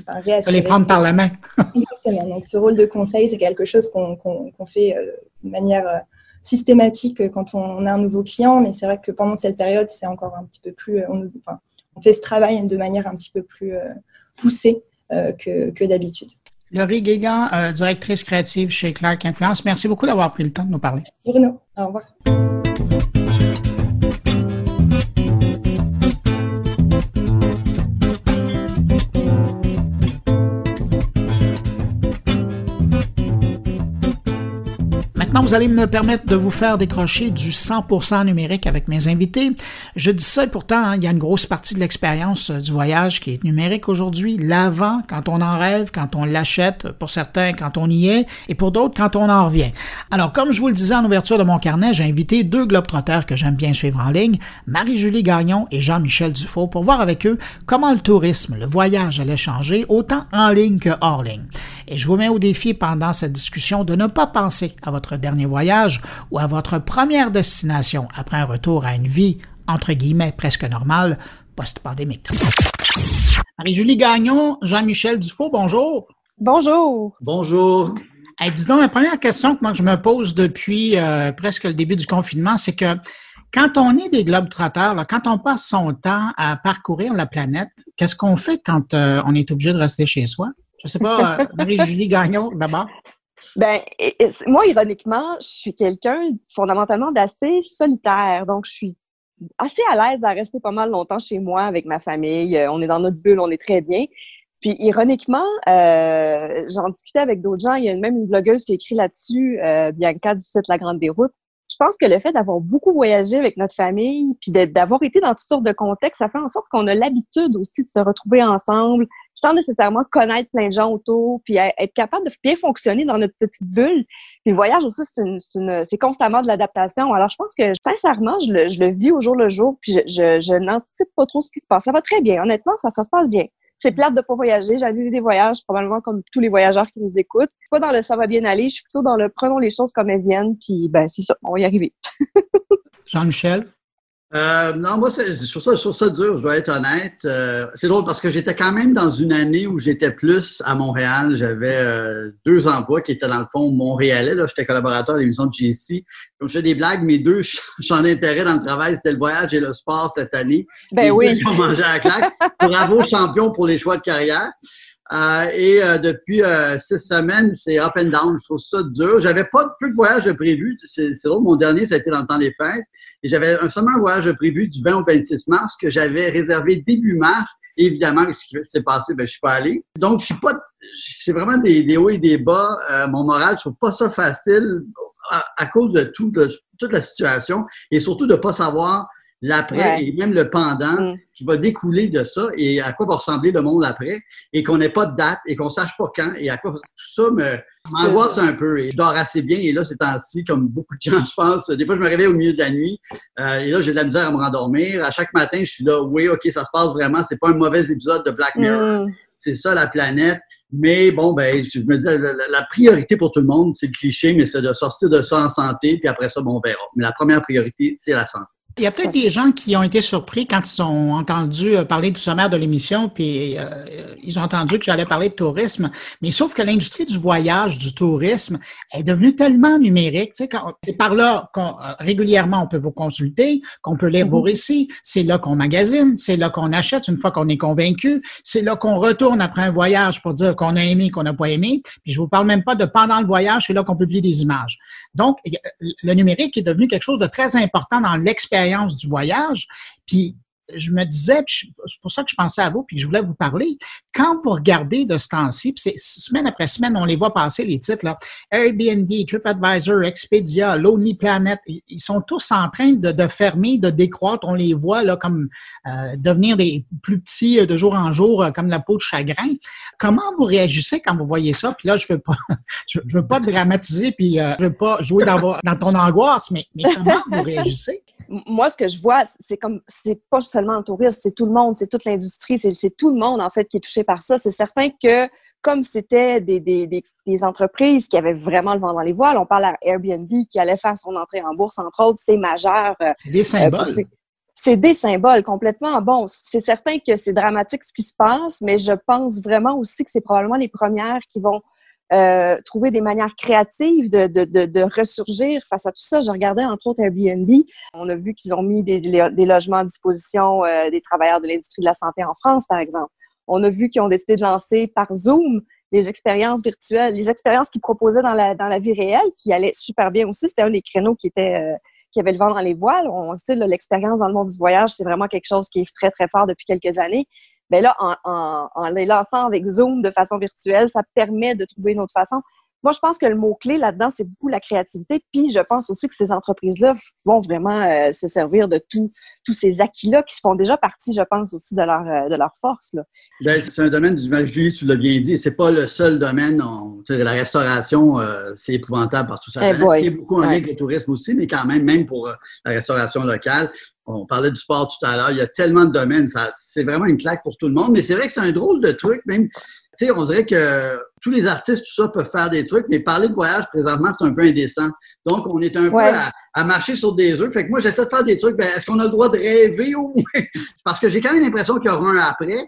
réassurer. les prendre par la main.
Exactement. Donc, ce rôle de conseil, c'est quelque chose qu'on fait de manière systématique quand on a un nouveau client. Mais c'est vrai que pendant cette période, c'est encore un petit peu plus. On, enfin, on, fait ce travail de manière un petit peu plus poussée que, que d'habitude.
Laurie Guégan, directrice créative chez Clark Influence, merci beaucoup d'avoir pris le temps de nous parler.
Bruno, au revoir.
Vous allez me permettre de vous faire décrocher du 100% numérique avec mes invités. Je dis ça et pourtant, hein, il y a une grosse partie de l'expérience euh, du voyage qui est numérique aujourd'hui. L'avant, quand on en rêve, quand on l'achète, pour certains, quand on y est, et pour d'autres, quand on en revient. Alors, comme je vous le disais en ouverture de mon carnet, j'ai invité deux globetrotters que j'aime bien suivre en ligne, Marie-Julie Gagnon et Jean-Michel Dufault, pour voir avec eux comment le tourisme, le voyage allait changer, autant en ligne que hors ligne. Et je vous mets au défi pendant cette discussion de ne pas penser à votre dernier voyage ou à votre première destination après un retour à une vie, entre guillemets, presque normale, post-pandémique. Marie-Julie Gagnon, Jean-Michel Dufault, bonjour.
Bonjour.
Bonjour.
Hey, dis donc, la première question que moi je me pose depuis euh, presque le début du confinement, c'est que quand on est des globetrotters, là, quand on passe son temps à parcourir la planète, qu'est-ce qu'on fait quand euh, on est obligé de rester chez soi? Je sais pas, euh, Marie-Julie Gagnon, d'abord.
Ben, moi, ironiquement, je suis quelqu'un fondamentalement d'assez solitaire. Donc, je suis assez à l'aise à rester pas mal longtemps chez moi avec ma famille. Euh, on est dans notre bulle, on est très bien. Puis, ironiquement, euh, j'en discutais avec d'autres gens. Il y a même une blogueuse qui a écrit là-dessus, euh, Bianca du site La Grande Déroute. Je pense que le fait d'avoir beaucoup voyagé avec notre famille, puis d'avoir été dans toutes sortes de contextes, ça fait en sorte qu'on a l'habitude aussi de se retrouver ensemble, sans nécessairement connaître plein de gens autour, puis être capable de bien fonctionner dans notre petite bulle. Puis le voyage aussi, c'est constamment de l'adaptation. Alors, je pense que, sincèrement, je le, vis au jour le jour, puis je, n'anticipe pas trop ce qui se passe. Ça va très bien. Honnêtement, ça se passe bien. C'est plate de pas voyager. Vu des voyages, probablement comme tous les voyageurs qui nous écoutent. Je suis pas dans le ça va bien aller. Je suis plutôt dans le prenons les choses comme elles viennent, puis ben c'est ça, on va y arriver.
Jean-Michel?
Euh, non, moi, je trouve, ça, je trouve ça dur, je dois être honnête. Euh, c'est drôle parce que j'étais quand même dans une année où j'étais plus à Montréal. J'avais euh, deux emplois qui étaient dans le fond montréalais. Là, j'étais collaborateur de l'émission de GC. Donc, je fais des blagues. Mes deux champs d'intérêt dans le travail, c'était le voyage et le sport cette année.
Ben oui.
Mangé à la claque. Bravo, champion pour les choix de carrière. Euh, et euh, depuis euh, six semaines, c'est up and down. Je trouve ça dur. J'avais pas peu de voyages prévus. C'est drôle. Mon dernier, ça a été dans le temps des fêtes. Et j'avais un, seulement voyage prévu du 20 au 26 mars que j'avais réservé début mars. Et évidemment, ce qui s'est passé, ben, je suis pas allé. Donc, je suis pas, c'est vraiment des, des, hauts et des bas. mon moral, je trouve pas ça facile à, cause de tout, de toute la situation et surtout de pas savoir l'après et même le pendant mm. qui va découler de ça et à quoi va ressembler le monde après et qu'on n'ait pas de date et qu'on sache pas quand et à quoi tout ça me m'angoisse un peu et je dors assez bien et là c'est ainsi comme beaucoup de gens je pense des fois je me réveille au milieu de la nuit euh, et là j'ai de la misère à me rendormir à chaque matin je suis là oui ok ça se passe vraiment c'est pas un mauvais épisode de Black Mirror mm. c'est ça la planète mais bon, ben, je me dis, la, priorité pour tout le monde, c'est le cliché, mais c'est de sortir de ça en santé, puis après ça, bon, on verra. Mais la première priorité, c'est la santé.
Il y a peut-être des gens qui ont été surpris quand ils ont entendu euh, parler du sommaire de l'émission, puis euh, ils ont entendu que j'allais parler de tourisme. Mais sauf que l'industrie du voyage, du tourisme, est devenue tellement numérique. Tu sais, c'est par là qu'on euh, régulièrement on peut vous consulter, qu'on peut lire vos mhm. récits. C'est là qu'on magasine, c'est là qu'on achète une fois qu'on est convaincu. C'est là qu'on retourne après un voyage pour dire qu'on a aimé, qu'on n'a pas aimé. Puis je vous parle même pas de pendant le voyage, c'est là qu'on publie des images. Donc, le numérique est devenu quelque chose de très important dans l'expérience du voyage. Puis je me disais, c'est pour ça que je pensais à vous, puis je voulais vous parler. Quand vous regardez de ce temps-ci, puis semaine après semaine, on les voit passer les titres, là, Airbnb, TripAdvisor, Expedia, Lonely Planet, ils sont tous en train de, fermer, de décroître. On les voit là comme euh, devenir des plus petits euh, de jour en jour, euh, comme la peau de chagrin. Comment vous réagissez quand vous voyez ça? Puis là, je veux pas, je, veux pas dramatiser, puis je veux pas jouer dans, ton angoisse, mais comment vous réagissez?
Moi, ce que je vois, c'est comme, c'est pas seulement le tourisme, c'est tout le monde, c'est toute l'industrie, c'est tout le monde, en fait, qui est touché par ça. C'est certain que, comme c'était des, des, des, entreprises qui avaient vraiment le vent dans les voiles, on parle à Airbnb qui allait faire son entrée en bourse, entre autres, c'est majeur.
Euh, des symboles.
c'est des symboles complètement. Bon, c'est certain que c'est dramatique ce qui se passe, mais je pense vraiment aussi que c'est probablement les premières qui vont euh, trouver des manières créatives de, de, de, de, ressurgir face à tout ça. Je regardais entre autres Airbnb. On a vu qu'ils ont mis des, des, logements à disposition euh, des travailleurs de l'industrie de la santé en France, par exemple. On a vu qu'ils ont décidé de lancer par Zoom les expériences virtuelles, les expériences qu'ils proposaient dans la, dans la vie réelle, qui allaient super bien aussi. C'était un des créneaux qui était euh, qui avait le vent dans les voiles. On sait, l'expérience dans le monde du voyage, c'est vraiment quelque chose qui est très, très fort depuis quelques années ben là, en, en, en, les lançant avec Zoom de façon virtuelle, ça permet de trouver une autre façon. moi, je pense que le mot-clé là-dedans, c'est beaucoup la créativité. Puis, je pense aussi que ces entreprises-là vont vraiment euh, se servir de tous ces acquis-là qui font déjà partie, je pense, aussi de leur, euh, de leur force.
Ben, c'est un domaine, du Julie, tu l'as bien dit, c'est pas le seul domaine. On, la restauration, euh, c'est épouvantable partout ça. Eh Il y a beaucoup en lien avec le tourisme aussi, mais quand même, même pour la restauration locale, on parlait du sport tout à l'heure, il y a tellement de domaines, c'est vraiment une claque pour tout le monde, mais c'est vrai que c'est un drôle de truc, même tu sais, on dirait que tous les artistes, tout ça, peuvent faire des trucs, mais parler de voyage, présentement, c'est un peu indécent. Donc, on est un peu à, marcher sur des œufs. Fait que moi, j'essaie de faire des trucs. Ben, est-ce qu'on a le droit de rêver au moins? Parce que j'ai quand même l'impression qu'il y aura un après.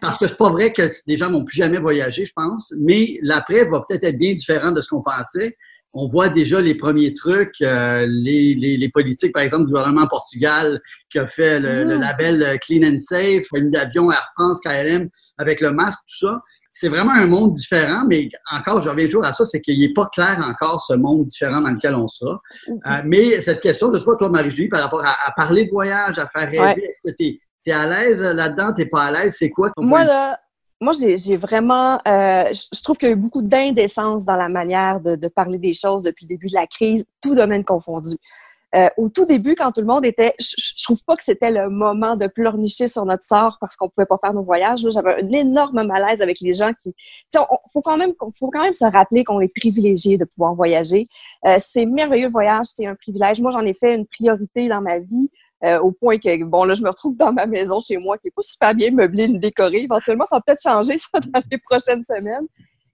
Parce que c'est pas vrai que les gens vont plus jamais voyager, je pense. Mais l'après va peut-être être bien différent de ce qu'on pensait on voit déjà les premiers trucs, euh, les, les, politiques, par exemple, du gouvernement Portugal qui a fait le, mm. label euh, Clean and Safe, une d'avion Air France, KLM, avec le masque, tout ça. C'est vraiment un monde différent, mais encore, je reviens toujours à ça, c'est qu'il n'est pas clair encore ce monde différent dans lequel on sera. Euh, mais cette question, je ne sais pas, toi, Marie-Julie, par rapport à, parler de voyage, à faire rêver, est-ce que tu es, à l'aise là-dedans, tu n'es pas à l'aise, c'est quoi ton
Moi, là, moi, j'ai vraiment, euh, je trouve qu'il y a eu beaucoup d'indécence dans la manière de, parler des choses depuis le début de la crise, tout domaine confondu. Euh, au tout début, quand tout le monde était, je, je trouve pas que c'était le moment de pleurnicher sur notre sort parce qu'on pouvait pas faire nos voyages. J'avais un énorme malaise avec les gens qui, tu faut quand même, faut quand même se rappeler qu'on est privilégié de pouvoir voyager. Euh, c'est merveilleux voyage, c'est un privilège. Moi, j'en ai fait une priorité dans ma vie. Euh, au point que, bon, là, je me retrouve dans ma maison chez moi qui est pas super bien meublée ni décorée. Éventuellement, ça va peut-être changer ça dans les prochaines semaines.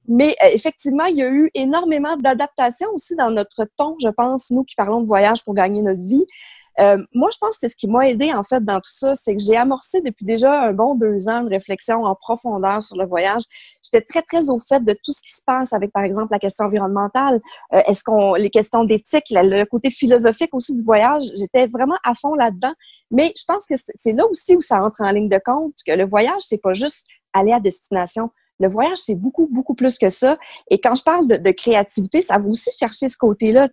Mais euh, effectivement, il y a eu énormément d'adaptations aussi dans notre ton, je pense, nous qui parlons de voyage pour gagner notre vie. Euh, moi, je pense que ce qui m'a aidé en fait dans tout ça, c'est que j'ai amorcé depuis déjà un bon deux ans une réflexion en profondeur sur le voyage. J'étais très très au fait de tout ce qui se passe avec, par exemple, la question environnementale. Euh, est-ce qu'on les questions d'éthique, le côté philosophique aussi du voyage, j'étais vraiment à fond là-dedans. Mais je pense que c'est là aussi où ça entre en ligne de compte que le voyage, c'est pas juste aller à destination. Le voyage, c'est beaucoup, beaucoup plus que ça. Et quand je parle de, créativité, ça va aussi chercher ce côté-là.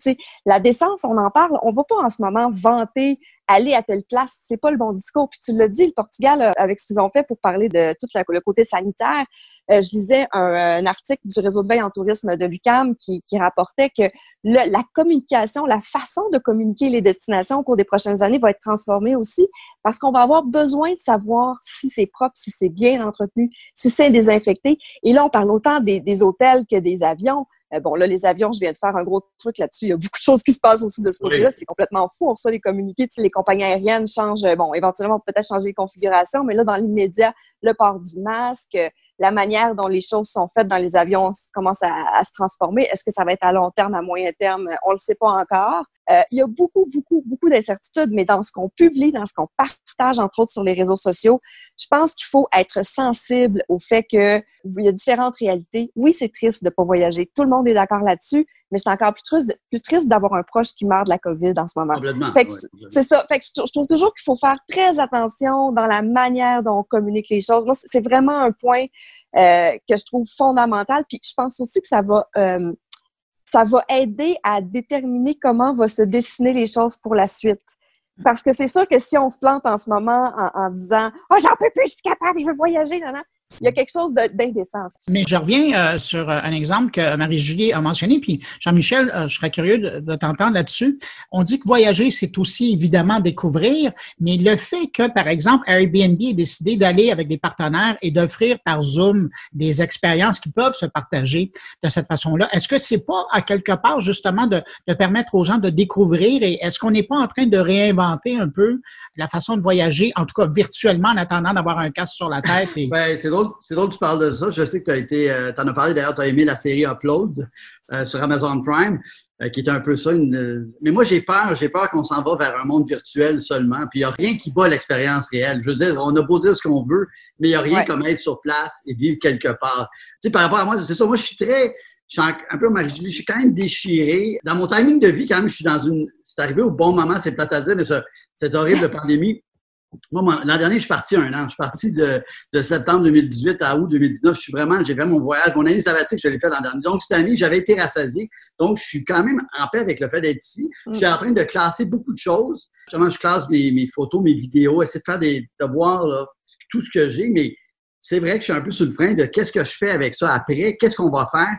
La décence, on en parle. On va pas en ce moment vanter aller à telle place, c'est pas le bon discours. Puis tu l'as dit, le Portugal, euh, avec ce qu'ils ont fait pour parler de tout le côté sanitaire, euh, je lisais un, article du réseau de veille en tourisme de l'UCAM qui, rapportait que la communication, la façon de communiquer les destinations au cours des prochaines années va être transformée aussi parce qu'on va avoir besoin de savoir si c'est propre, si c'est bien entretenu, si c'est désinfecté. Et là, on parle autant des hôtels que des avions. Euh, bon, là, les avions, je viens de faire un gros truc là-dessus. Il y a beaucoup de choses qui se passent aussi de ce côté-là. C'est complètement fou. On reçoit des communiqués. Tu sais, les compagnies aériennes changent, bon, éventuellement, peut-être changer les configurations, mais là, dans l'immédiat, le port du masque, la manière dont les choses sont faites dans les avions commence à, à se transformer. Est-ce que ça va être à long terme, à moyen terme? On le sait pas encore. Euh, il y a beaucoup, beaucoup, beaucoup d'incertitudes, mais dans ce qu'on publie, dans ce qu'on partage, entre autres sur les réseaux sociaux, je pense qu'il faut être sensible au fait que il y a différentes réalités. Oui, c'est triste de pas voyager. Tout le monde est d'accord là-dessus, mais c'est encore plus triste, plus triste d'avoir un proche qui meurt de la COVID en ce moment. c'est ça. Fait que je, trouve toujours qu'il faut faire très attention dans la manière dont on communique les choses. Moi, c'est vraiment un point euh, que je trouve fondamental. Puis je pense aussi que ça va euh, ça va aider à déterminer comment vont se dessiner les choses pour la suite. Parce que c'est sûr que si on se plante en ce moment en, disant « Oh, j'en peux plus, je suis capable, je veux voyager », il y a quelque chose d'indécent.
Mais je reviens euh, sur euh, un exemple que Marie-Julie a mentionné, puis Jean-Michel, euh, je serais curieux de, t'entendre là-dessus. On dit que voyager, c'est aussi évidemment découvrir, mais le fait que, par exemple, Airbnb ait décidé d'aller avec des partenaires et d'offrir par Zoom des expériences qui peuvent se partager de cette façon-là, est-ce que c'est pas à quelque part justement de, de permettre aux gens de découvrir et est-ce qu'on n'est pas en train de réinventer un peu la façon de voyager, en tout cas virtuellement, en attendant d'avoir un casque sur la tête? Et...
Ben, c'est drôle que tu parles de ça. Je sais que tu as été, euh, en as parlé d'ailleurs, tu as aimé la série Upload euh, sur Amazon Prime, euh, qui est un peu ça. mais moi, j'ai peur, j'ai peur qu'on s'en va vers un monde virtuel seulement. Puis il n'y a rien qui bat l'expérience réelle. Je veux dire, on a beau dire ce qu'on veut, mais il n'y a rien comme être sur place et vivre quelque part. Tu sais, par rapport à moi, c'est ça. Moi, je suis très, je suis un peu je suis quand même déchiré. Dans mon timing de vie, quand même, je suis dans une. C'est arrivé au bon moment, c'est plate à dire, mais cette horrible pandémie moi, l'an dernier, je suis parti un an. Je suis parti de, septembre 2018 à août 2019. Je suis vraiment, j'ai fait mon voyage. Mon année sabbatique, je l'ai fait l'an dernier. Donc, cette année, j'avais été rassasié. Donc, je suis quand même en paix avec le fait d'être ici. Je suis en train de classer beaucoup de choses. Justement, je classe mes, photos, mes vidéos, essayer de faire des, de voir tout ce que j'ai. Mais c'est vrai que je suis un peu sur le frein de qu'est-ce que je fais avec ça après, qu'est-ce qu'on va faire?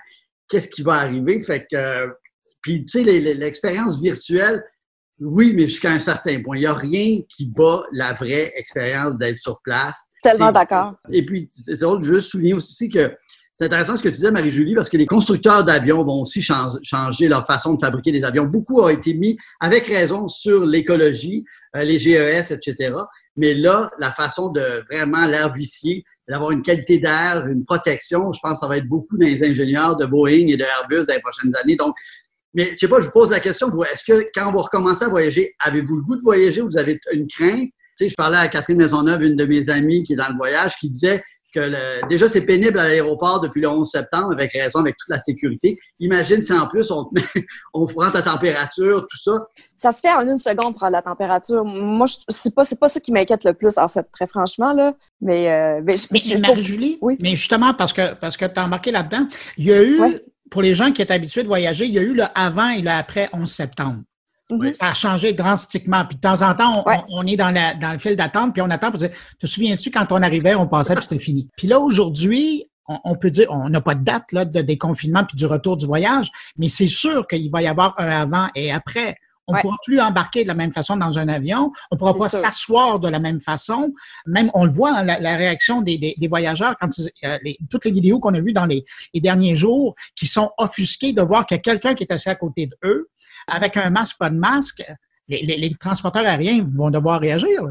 qu'est-ce qui va arriver? Fait que, puis, tu sais, l'expérience virtuelle, oui, mais jusqu'à un certain point. Il n'y a rien qui bat la vraie expérience d'être sur place.
Tellement d'accord.
Et puis, c'est drôle, juste souligner aussi que c'est intéressant ce que tu disais, Marie-Julie, parce que les constructeurs d'avions vont aussi changer leur façon de fabriquer des avions. Beaucoup ont été mis, avec raison, sur l'écologie, euh, les GES, etc. Mais là, la façon de vraiment l'air vicié, d'avoir une qualité d'air, une protection, je pense que ça va être beaucoup dans les ingénieurs de Boeing et de Airbus dans les prochaines années. Donc, mais je sais pas, je vous pose la question, est-ce que quand vous recommencez à voyager, avez-vous le goût de voyager? Ou vous avez une crainte? Tu sais, je parlais à Catherine Maisonneuve, une de mes amies qui est dans le voyage, qui disait que déjà c'est pénible à l'aéroport depuis le 11 septembre, avec raison, avec toute la sécurité. Imagine si en plus on, on prend ta température, tout ça.
Ça se fait en une seconde prendre la température. Moi, c'est pas c'est pas ça qui m'inquiète le plus en fait, très franchement là. Mais, euh,
mais, Marie-Julie, oui. mais justement parce que parce que tu as embarqué là-dedans, il y a eu pour les gens qui étaient habitués de voyager, il y a eu le avant et le après 11 septembre. Mhm. Ça a changé drastiquement. Puis de temps en temps, on, est dans, la, dans le fil d'attente, puis on attend pour dire Te souviens-tu quand on arrivait, on passait, puis c'était fini. Puis là, aujourd'hui, on, peut dire, on n'a pas de date là, de déconfinement puis du retour du voyage, mais c'est sûr qu'il va y avoir un avant et après. On ne pourra plus embarquer de la même façon dans un avion. On ne pourra pas s'asseoir de la même façon. Même, on le voit, hein, la, réaction des, des, voyageurs quand euh, toutes les vidéos qu'on a vues dans les, les, derniers jours, qui sont offusqués de voir qu'il y a quelqu'un qui est assis à côté d'eux avec un masque, pas de masque, les, transporteurs aériens vont devoir réagir.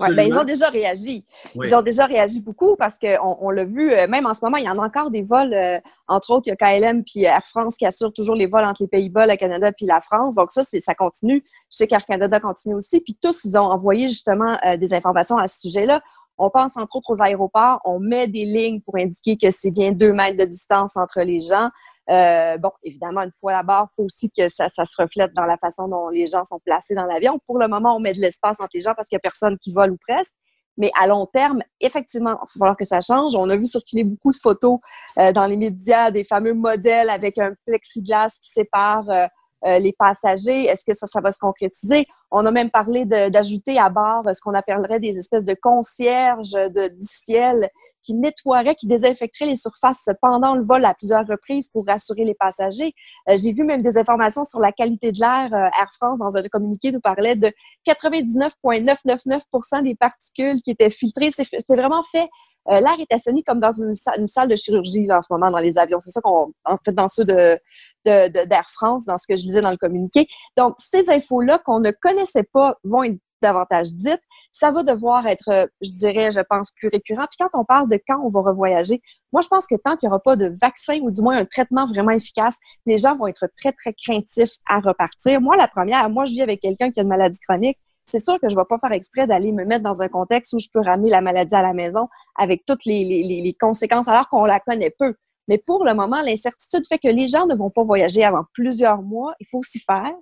Ouais, ben, ils ont déjà réagi. Ils ont déjà réagi beaucoup parce qu'on on, l'a vu, euh, même en ce moment, il y en a encore des vols, euh, entre autres, il y a KLM puis Air France qui assure toujours les vols entre les Pays-Bas, le Canada puis la France. Donc ça, ça continue. Je sais qu'Air Canada continue aussi. Puis tous, ils ont envoyé justement euh, des informations à ce sujet-là. On pense entre autres aux aéroports, on met des lignes pour indiquer que c'est bien deux mètres de distance entre les gens. Euh, bon, évidemment, une fois là-bas, il faut aussi que ça, ça, se reflète dans la façon dont les gens sont placés dans l'avion. Pour le moment, on met de l'espace entre les gens parce qu'il n'y a personne qui vole ou presque. Mais à long terme, effectivement, il va falloir que ça change. On a vu circuler beaucoup de photos euh, dans les médias des fameux modèles avec un plexiglas qui sépare euh, euh, les passagers. Est-ce que ça, ça va se concrétiser? On a même parlé d'ajouter à bord ce qu'on appellerait des espèces de concierges de, du ciel qui nettoieraient, qui désinfecteraient les surfaces pendant le vol à plusieurs reprises pour rassurer les passagers. Euh, j'ai vu même des informations sur la qualité de l'air. Euh, Air France, dans un communiqué, nous parlait de 99,999% des particules qui étaient filtrées. C'est vraiment fait euh, l'air est assaini comme dans une, salle de chirurgie en ce moment dans les avions. C'est ça qu'on en dans ceux de d'Air France, dans ce que je disais dans le communiqué. Donc, ces infos-là qu'on ne connaissait pas vont être davantage dites. Ça va devoir être, je dirais, je pense, plus récurrent. Puis quand on parle de quand on va revoyager, moi, je pense que tant qu'il n'y aura pas de vaccin ou du moins un traitement vraiment efficace, les gens vont être très, très craintifs à repartir. Moi, la première, moi, je vis avec quelqu'un qui a une maladie chronique c'est sûr que je ne vais pas faire exprès d'aller me mettre dans un contexte où je peux ramener la maladie à la maison avec toutes les, conséquences alors qu'on la connaît peu. Mais pour le moment, l'incertitude fait que les gens ne vont pas voyager avant plusieurs mois. Il faut s'y faire.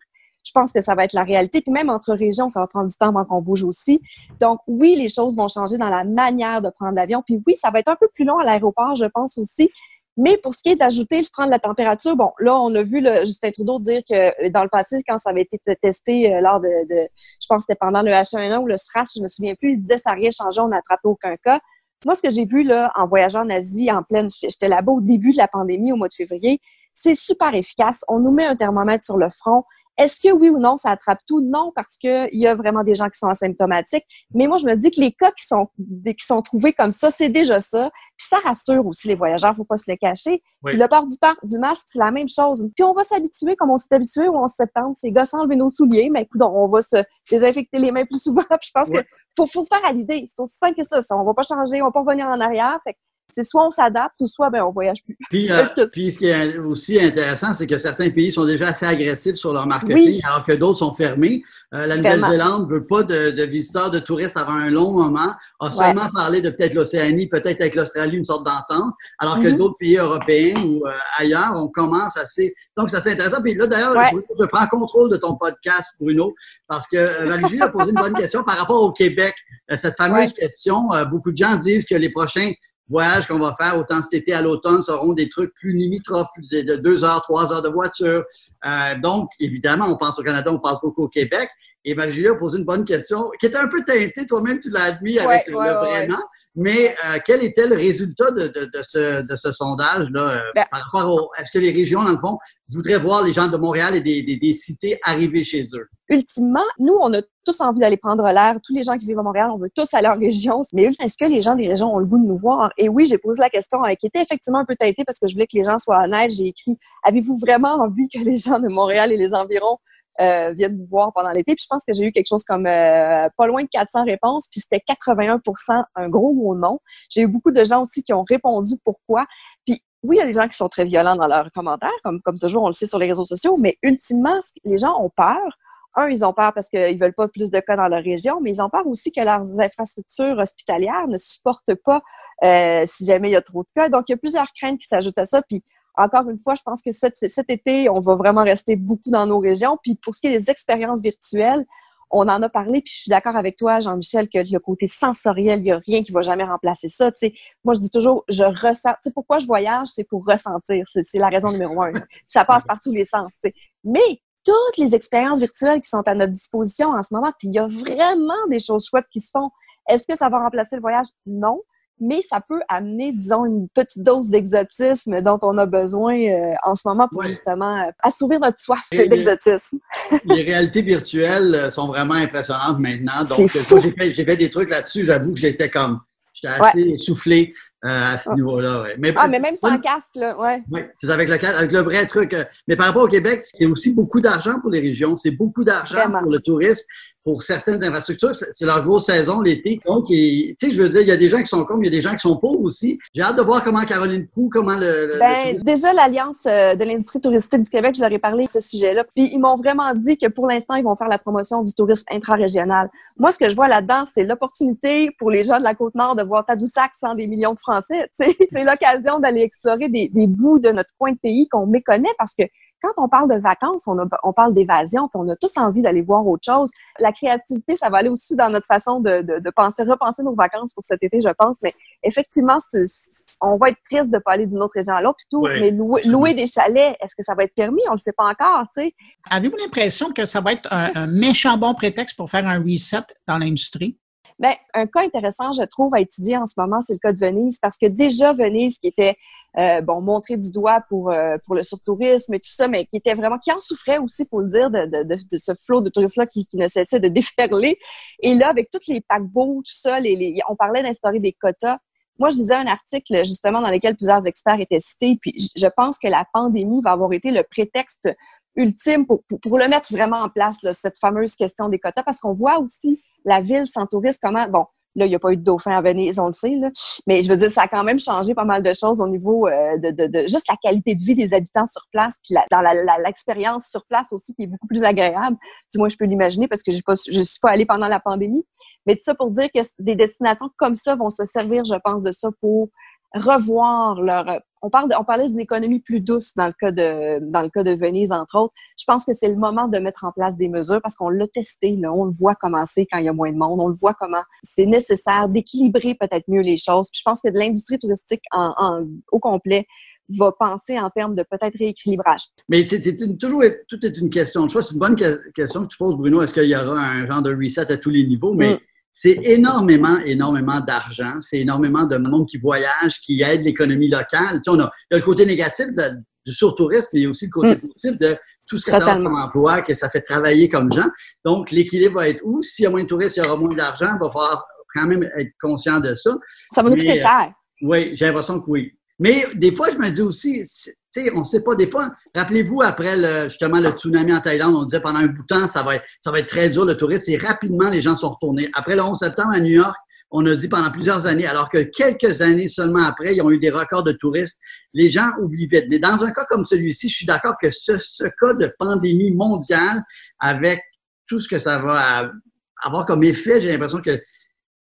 Je pense que ça va être la réalité. Puis même entre régions, ça va prendre du temps avant qu'on bouge aussi. Donc oui, les choses vont changer dans la manière de prendre l'avion. Puis oui, ça va être un peu plus long à l'aéroport, je pense aussi. Mais pour ce qui est d'ajouter, de prendre la température, bon, là, on a vu le, Justin Trudeau dire que euh, dans le passé, quand ça avait été testé euh, lors de, je pense que c'était pendant le H1N1 ou le SRAS, je me souviens plus, il disait ça n'a rien changé, on n'a attrapé aucun cas. Moi, ce que j'ai vu là en voyageant en Asie, en pleine, j'étais là-bas au début de la pandémie, au mois de février, c'est super efficace. On nous met un thermomètre sur le front. Est-ce que oui ou non, ça attrape tout? Non, parce qu'il y a vraiment des gens qui sont asymptomatiques. Mais moi, je me dis que les cas qui sont, qui sont trouvés comme ça, c'est déjà ça. Puis ça rassure aussi les voyageurs, faut pas se le cacher. le port du, du masque, c'est la même chose. Puis on va s'habituer comme on s'est habitué au 11 septembre. C'est gars enlever nos souliers, mais écoute, on va se désinfecter les mains plus souvent. Puis je pense que faut, faut se faire à l'idée. C'est aussi simple que ça. On va pas changer, on va pas revenir en arrière. Fait c'est soit on s'adapte ou soit ben, on voyage plus.
Puis, euh, puis, ce qui est aussi intéressant, c'est que certains pays sont déjà assez agressifs sur leur marketing, alors que d'autres sont fermés. Euh, la Nouvelle-Zélande ne veut pas de, visiteurs, de touristes avant un long moment, a seulement parlé de peut-être l'Océanie, peut-être avec l'Australie, une sorte d'entente, alors que mm-hmm. d'autres pays européens ou euh, ailleurs, on commence assez. Donc, c'est assez intéressant. Puis là, d'ailleurs, je prends contrôle de ton podcast, Bruno, parce que Valérie a posé une bonne question par rapport au Québec. cette fameuse question, beaucoup de gens disent que les prochains voyages qu'on va faire, autant cet été à l'automne, seront des trucs plus limitrophes, de deux heures, trois heures de voiture. Euh, donc, évidemment, on pense au Canada, on pense beaucoup au Québec. Et Marie-Julie a posé une bonne question, qui était un peu teintée, toi-même tu l'as admis avec le, vraiment. Mais euh, quel était le résultat de, ce, de ce sondage-là ben par rapport au. Est-ce que les régions, dans le fond, voudraient voir les gens de Montréal et des, des, des cités arriver chez eux?
Ultimement, nous, on a tous envie d'aller prendre l'air. Tous les gens qui vivent à Montréal, on veut tous aller en région. Mais est-ce que les gens des régions ont le goût de nous voir? Et oui, j'ai posé la question euh, qui était effectivement un peu teintée parce que je voulais que les gens soient honnêtes. J'ai écrit Avez-vous vraiment envie que les gens de Montréal et les environs euh, viennent vous voir pendant l'été? Puis je pense que j'ai eu quelque chose comme euh, pas loin de 400 réponses, puis c'était 81% un gros mot non. J'ai eu beaucoup de gens aussi qui ont répondu pourquoi. Puis oui, il y a des gens qui sont très violents dans leurs commentaires, comme, comme toujours, on le sait sur les réseaux sociaux, mais ultimement, les gens ont peur un, ils ont peur parce qu'ils veulent pas plus de cas dans leur région, mais ils ont peur aussi que leurs infrastructures hospitalières ne supportent pas euh, si jamais il y a trop de cas. Donc, il y a plusieurs craintes qui s'ajoutent à ça. Puis, encore une fois, je pense que cet, été, on va vraiment rester beaucoup dans nos régions. Puis, pour ce qui est des expériences virtuelles, on en a parlé, puis je suis d'accord avec toi, Jean-Michel, que le côté sensoriel, il n'y a rien qui va jamais remplacer ça. sais, moi, je dis toujours, je ressens. Tu sais, pourquoi je voyage, c'est pour ressentir. C'est la raison numéro un. ça passe par tous les sens. Mais toutes les expériences virtuelles qui sont à notre disposition en ce moment. Puis il y a vraiment des choses chouettes qui se font. Est-ce que ça va remplacer le voyage? Non. Mais ça peut amener, disons, une petite dose d'exotisme dont on a besoin euh, en ce moment pour justement euh, assouvir notre soif d'exotisme.
les réalités virtuelles euh, sont vraiment impressionnantes maintenant. Donc, j'ai fait, fait, des trucs là-dessus. J'avoue que j'étais comme, j'étais assez soufflé. Euh, à ce niveau-là. Ouais.
Mais, ah, mais même sans casque, là, ouais.
Oui, c'est avec le avec le vrai truc. Euh, mais par rapport au Québec, c'est aussi beaucoup d'argent pour les régions. C'est beaucoup d'argent pour le tourisme, pour certaines infrastructures. C'est leur grosse saison l'été. Donc, tu sais, je veux dire, il y a des gens qui sont comme, il y a des gens qui sont pauvres aussi. J'ai hâte de voir comment Caroline Proux, comment le.
ben, déjà, l'Alliance euh, de l'industrie touristique du Québec, je leur ai parlé de ce sujet-là. Puis, ils m'ont vraiment dit que pour l'instant, ils vont faire la promotion du tourisme intra-régional. Moi, ce que je vois là-dedans, c'est l'opportunité pour les gens de la Côte-Nord de voir Tadoussac sans des millions de Français. c'est l'occasion d'aller explorer des, bouts de notre coin de pays qu'on méconnaît parce que quand on parle de vacances, on, parle d'évasion, on a tous envie d'aller voir autre chose. La créativité, ça va aller aussi dans notre façon de, penser, repenser nos vacances pour cet été, je pense. Mais effectivement, on va être triste de ne pas aller d'une autre région à l'autre, tout. mais louer, des chalets, est-ce que ça va être permis? On ne le sait pas encore, tu sais.
Avez-vous l'impression que ça va être un méchant bon prétexte pour faire un reset dans l'industrie?
Ben, un cas intéressant, je trouve, à étudier en ce moment, c'est le cas de Venise, parce que déjà, Venise, qui était, euh, bon, montré du doigt pour, euh, pour le surtourisme et tout ça, mais qui était vraiment, qui en souffrait aussi, faut le dire, de, de, ce flot de touristes-là qui, qui ne cessait de déferler. Et là, avec tous les paquebots, tout ça, les, les, on parlait d'instaurer des quotas. Moi, je disais un article justement dans lequel plusieurs experts étaient cités, puis je pense que la pandémie va avoir été le prétexte ultime pour, pour, le mettre vraiment en place, là, cette fameuse question des quotas, parce qu'on voit aussi la ville sans touristes, comment, bon, là, il n'y a pas eu de dauphin à Venise, on le sait, là, mais je veux dire, ça a quand même changé pas mal de choses au niveau euh, de, de, de, juste la qualité de vie des habitants sur place, puis dans l'expérience sur place aussi, qui est beaucoup plus agréable. Du moins, je peux l'imaginer parce que je ne suis pas allée pendant la pandémie. Mais tout ça pour dire que des destinations comme ça vont se servir, je pense, de ça pour revoir leur. On, parle on parlait d'une économie plus douce dans le cas de dans le cas de Venise entre autres. Je pense que c'est le moment de mettre en place des mesures parce qu'on l'a testé là, on le voit commencer quand il y a moins de monde, on le voit comment c'est nécessaire d'équilibrer peut-être mieux les choses. Puis je pense que de l'industrie touristique en, au complet va penser en termes de peut-être rééquilibrage.
Mais c'est toujours tout est une question de choix. C'est une bonne question que tu poses, Bruno. Est-ce qu'il y aura un genre de reset à tous les niveaux? Mais mm. C'est énormément, énormément d'argent. C'est énormément de monde qui voyage, qui aide l'économie locale. Tu sais, on a, il y a le côté négatif du surtourisme, mais il y a aussi le côté mm. positif de tout ce que ça a comme emploi, que ça fait travailler comme gens. Donc, l'équilibre va être où? S'il y a moins de touristes, il y aura moins d'argent. Il va falloir quand même être conscient de ça.
Ça va nous coûter cher.
Oui, j'ai l'impression que oui. Mais des fois, je me dis aussi, on ne sait pas, des fois, rappelez-vous, après le, justement le tsunami en Thaïlande, on disait pendant un bout de temps, ça va, être, ça va être très dur le tourisme, et rapidement, les gens sont retournés. Après le 11 septembre à New York, on a dit pendant plusieurs années, alors que quelques années seulement après, ils ont eu des records de touristes, les gens oublient vite. Mais dans un cas comme celui-ci, je suis d'accord que ce, ce cas de pandémie mondiale, avec tout ce que ça va avoir comme effet, j'ai l'impression que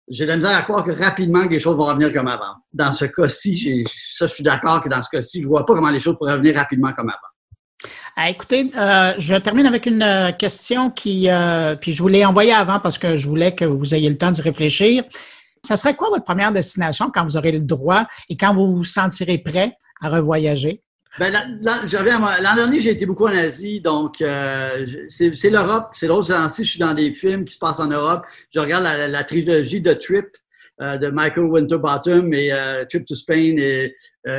j'ai de la misère à croire que rapidement les choses vont revenir comme avant. Dans ce cas-ci, ça, je suis d'accord que dans ce cas-ci, je vois pas comment les choses pourraient revenir rapidement comme avant.
Ah, écoutez, euh, je termine avec une euh, question qui, euh, puis je vous l'ai envoyée avant parce que je voulais que vous ayez le temps d'y réfléchir. Ça serait quoi votre première destination quand vous aurez le droit et quand vous vous sentirez prêt à revoyager?
Ben, l'an dernier, j'ai été beaucoup en Asie, donc euh, c'est l'Europe. C'est l'autre si je suis dans des films qui se passent en Europe. Je regarde la, trilogie de Trip euh, de Michael Winterbottom et euh, Trip to Spain et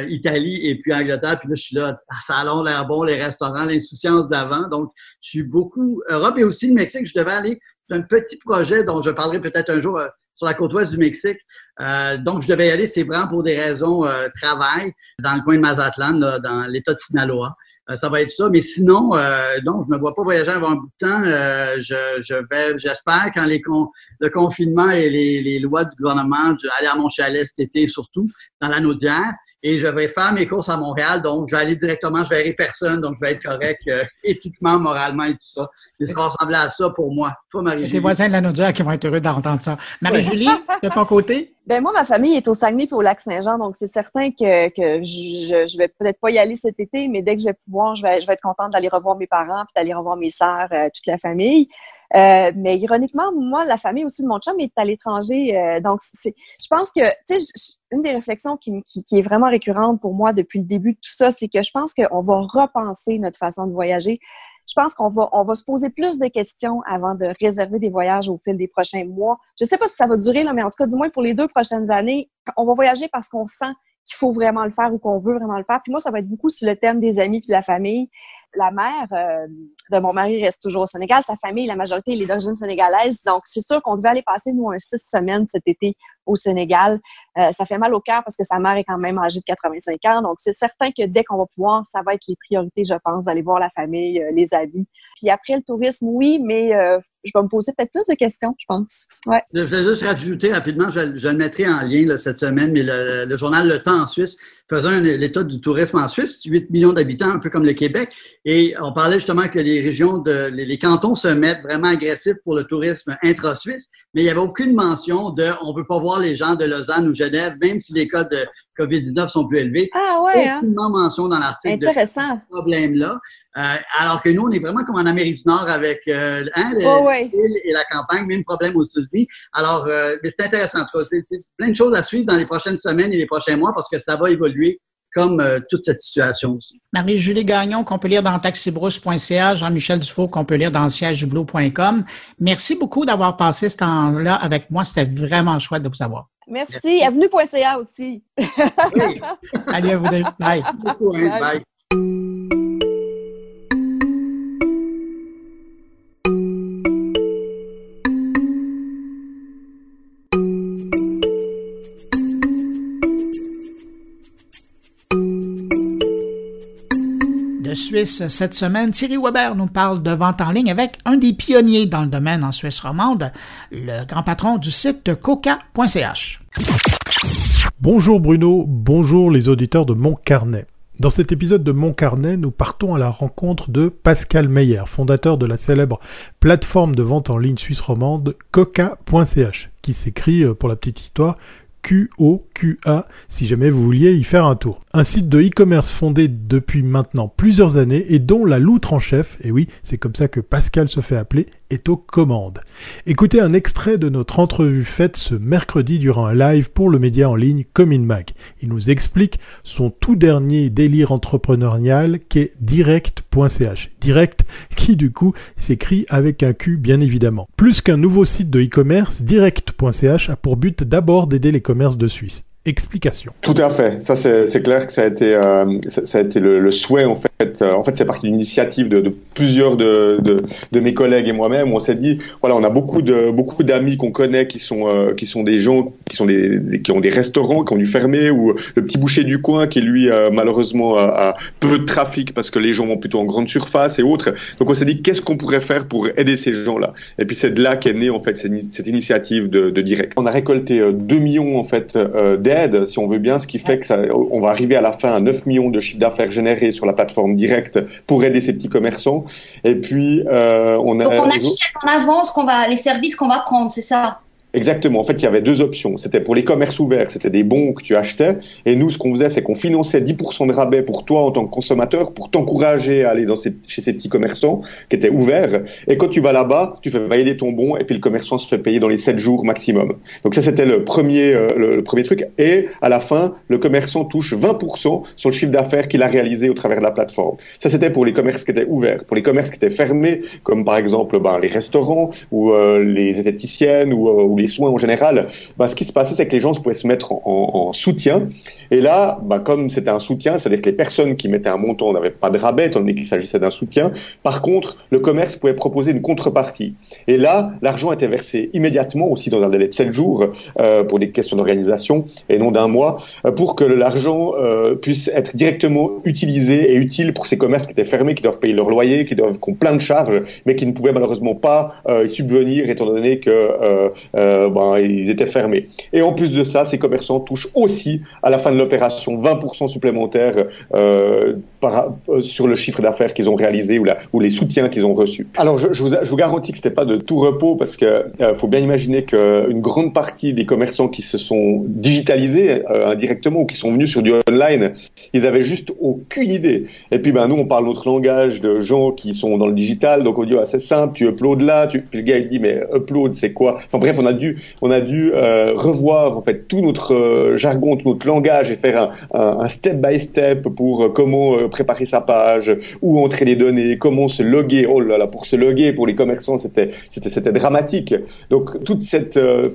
Italie et puis Angleterre. Puis là, je suis là, salon, l'air bon, les restaurants, l'insouciance d'avant. Donc, je suis beaucoup Europe et aussi le Mexique. Je devais aller un petit projet dont je parlerai peut-être un jour sur la côte ouest du Mexique. Euh, donc, je devais y aller, c'est vraiment pour des raisons euh, travail, dans le coin de Mazatlan, dans l'État de Sinaloa. Euh, ça va être ça. Mais sinon, euh, non, je ne me vois pas voyager avant un bout de temps. Euh, je, je, vais, j'espère, quand les le confinement et les, les lois du gouvernement, aller à mon chalet cet été, surtout, dans la Naudière et je vais faire mes courses à Montréal, donc je vais aller directement, je verrai personne, donc je vais être correct euh, éthiquement, moralement et tout ça. Et ça va ressembler à ça pour moi. Toi, Marie-Julie.
Tes voisins de la Naudière qui vont être heureux d'entendre ça. Marie-Julie, de ton côté?
Ben moi, ma famille est au Saguenay et au Lac-Saint-Jean, donc c'est certain que, que je, je vais peut-être pas y aller cet été, mais dès que je vais pouvoir, je vais, je vais être contente d'aller revoir mes parents, puis d'aller revoir mes sœurs, euh, toute la famille. Euh, mais ironiquement, moi, la famille aussi de mon chum est à l'étranger. Euh, donc, je pense que, tu sais, une des réflexions qui, est vraiment récurrente pour moi depuis le début de tout ça, c'est que je pense qu'on va repenser notre façon de voyager. Je pense qu'on va, on va se poser plus de questions avant de réserver des voyages au fil des prochains mois. Je ne sais pas si ça va durer, là, mais en tout cas, du moins pour les deux prochaines années, on va voyager parce qu'on sent qu'il faut vraiment le faire ou qu'on veut vraiment le faire. Puis moi, ça va être beaucoup sur le thème des amis puis de la famille la mère euh, de mon mari reste toujours au Sénégal. Sa famille, la majorité, est d'origine sénégalaise. Donc, c'est sûr qu'on devait aller passer, nous, un six semaines cet été au Sénégal. Euh, ça fait mal au cœur parce que sa mère est quand même âgée de 85 ans. Donc, c'est certain que dès qu'on va pouvoir, ça va être les priorités, je pense, d'aller voir la famille, euh, les amis. Puis après, le tourisme, oui, mais je vais me poser peut-être plus de questions, je pense. Ouais.
Je vais juste rajouter rapidement, je, le mettrai en lien cette semaine, mais le, journal Le Temps en Suisse faisait l'état du tourisme en Suisse, 8 millions d'habitants, un peu comme le Québec, et on parlait justement que les régions, de, les, cantons se mettent vraiment agressifs pour le tourisme intra-suisse, mais il n'y avait aucune mention de on ne veut pas voir les gens de Lausanne ou Genève, même si les cas de COVID-19 sont plus élevés.
Ah ouais, hein?
Aucunement mention dans l'article de ce problème-là. Euh, alors que nous, on est vraiment comme en Amérique du Nord avec euh, hein, et la campagne, même problème aux États-Unis. Alors, euh, mais c'est intéressant. En tout cas, c'est plein de choses à suivre dans les prochaines semaines et les prochains mois parce que ça va évoluer comme euh, toute cette situation aussi.
Marie-Julie Gagnon, qu'on peut lire dans taxibrousse.ca, Jean-Michel Dufault, qu'on peut lire dans siègeblue.com. Merci beaucoup d'avoir passé ce temps-là avec moi. C'était vraiment chouette de vous avoir.
Merci. Avenue.ca aussi.
Salut à vous deux. Bye. Merci beaucoup. Hein. Bye. Suisse cette semaine, Thierry Weber nous parle de vente en ligne avec un des pionniers dans le domaine en Suisse romande, le grand patron du site coca.ch.
Bonjour Bruno, bonjour les auditeurs de Mon Carnet. Dans cet épisode de Mon Carnet, nous partons à la rencontre de Pascal Meyer, fondateur de la célèbre plateforme de vente en ligne suisse romande coca.ch, qui s'écrit, euh, pour la petite histoire, QOQA si jamais vous vouliez y faire un tour. Un site de e-commerce fondé depuis maintenant plusieurs années et dont la loutre en chef, et oui, c'est comme ça que Pascal se fait appeler, est aux commandes. Écoutez un extrait de notre entrevue faite ce mercredi durant un live pour le média en ligne Cominmag. Il nous explique son tout dernier délire entrepreneurial qui est direct.ch. Direct qui du coup s'écrit avec un Q bien évidemment. Plus qu'un nouveau site de e-commerce, direct.ch a pour but d'abord d'aider les commerces de Suisse explication.
Tout à fait. Ça, c'est clair que ça a été, euh, ça, a été le, souhait, en fait. Euh, en fait, c'est parti d'une initiative de, plusieurs de, de, mes collègues et moi-même. On s'est dit, voilà, on a beaucoup de beaucoup d'amis qu'on connaît qui sont euh, qui sont des gens qui sont des, qui ont des restaurants qui ont dû fermer ou le petit boucher du coin qui lui malheureusement a, peu de trafic parce que les gens vont plutôt en grande surface et autres. Donc on s'est dit, qu'est-ce qu'on pourrait faire pour aider ces gens-là? Et puis c'est de là qu'est née en fait cette, initiative de, de direct. On a récolté 2 millions en fait d'aides si on veut bien, ce qui fait que ça, on va arriver à la fin à 9 millions de chiffre d'affaires générés sur la plateforme directe pour aider ces petits commerçants. Et puis, euh, on a...
Donc, on en avance qu'on va, les services qu'on va prendre, c'est ça?
Exactement. En fait, il y avait deux options. C'était pour les commerces ouverts, c'était des bons que tu achetais. Et nous, ce qu'on faisait, c'est qu'on finançait 10% de rabais pour toi en tant que consommateur, pour t'encourager à aller dans chez ces petits commerçants qui étaient ouverts. Et quand tu vas là-bas, tu fais valider ton bon, et puis le commerçant se fait payer dans les 7 jours maximum. Donc ça, c'était le premier, euh, le, premier truc. Et à la fin, le commerçant touche 20% sur le chiffre d'affaires qu'il a réalisé au travers de la plateforme. Ça, c'était pour les commerces qui étaient ouverts. Pour les commerces qui étaient fermés, comme par exemple ben, les restaurants ou euh, les esthéticiennes ou, euh, ou les soins en général, bah, ce qui se passait, c'est que les gens pouvaient se mettre en, en soutien. Et là, bah, comme c'était un soutien, c'est-à-dire que les personnes qui mettaient un montant n'avaient pas de rabais, étant donné qu'il s'agissait d'un soutien. Par contre, le commerce pouvait proposer une contrepartie. Et là, l'argent était versé immédiatement, aussi dans un délai de 7 jours, euh, pour des questions d'organisation, et non d'un mois, euh, pour que l'argent euh, puisse être directement utilisé et utile pour ces commerces qui étaient fermés, qui doivent payer leur loyer, qui, doivent, qui ont plein de charges, mais qui ne pouvaient malheureusement pas euh, subvenir, étant donné que euh, ben, ils étaient fermés. Et en plus de ça, ces commerçants touchent aussi, à la fin de l'opération, 20% supplémentaires euh, euh, sur le chiffre d'affaires qu'ils ont réalisé ou, les soutiens qu'ils ont reçus. Alors, je, vous, garantis que c'était pas de tout repos parce que faut bien imaginer qu'une grande partie des commerçants qui se sont digitalisés indirectement ou qui sont venus sur du online, ils avaient juste aucune idée. Et puis, ben, nous, on parle notre langage de gens qui sont dans le digital, donc on dit, ah, simple, tu uploads là, puis le gars, il dit, mais upload, c'est quoi? Enfin bref, on a dû, on a dû euh, revoir, en fait, tout notre euh, jargon, tout notre langage et faire un, step by step pour euh, comment préparer sa page, où entrer les données, comment se loguer. Oh là là, pour se loguer, pour les commerçants, c'était, c'était, dramatique. Donc, toute cette, aide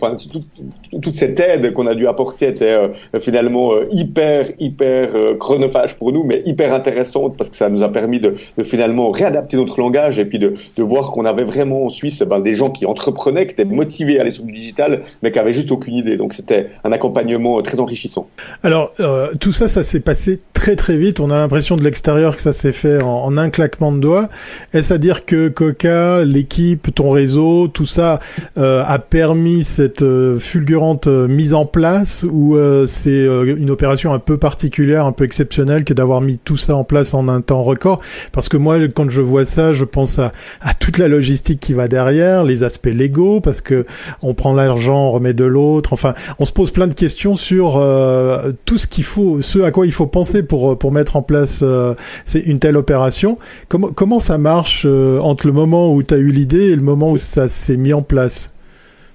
qu'on a dû apporter était finalement hyper, hyper chronophage pour nous, mais hyper intéressante parce que ça nous a permis de, finalement réadapter notre langage et puis de, de voir qu'on avait vraiment en Suisse ben, des gens qui entreprenaient, qui étaient motivés à aller sur le digital, mais qui avaient juste aucune idée. Donc c'était un accompagnement très enrichissant.
Alors euh, tout ça, ça s'est passé très très vite. On a l'impression de l'extérieur que ça s'est fait en, un claquement de doigts. Est-ce à dire que Coca, l'équipe, ton réseau, tout ça euh, a permis cette euh, fulgurante euh, mise en place ou euh, c'est euh, une opération un peu particulière, un peu exceptionnelle que d'avoir mis tout ça en place en un temps record? Parce que moi, quand je vois ça, je pense à, à toute la logistique qui va derrière, les aspects légaux, parce que on prend l'argent, on remet de l'autre. Enfin, on se pose plein de questions sur euh, tout ce qu'il faut, ce à quoi il faut penser pour pour mettre en place euh, une telle opération. Comment comment ça marche euh, entre le moment où tu as eu l'idée et le moment où ça s'est mis en place?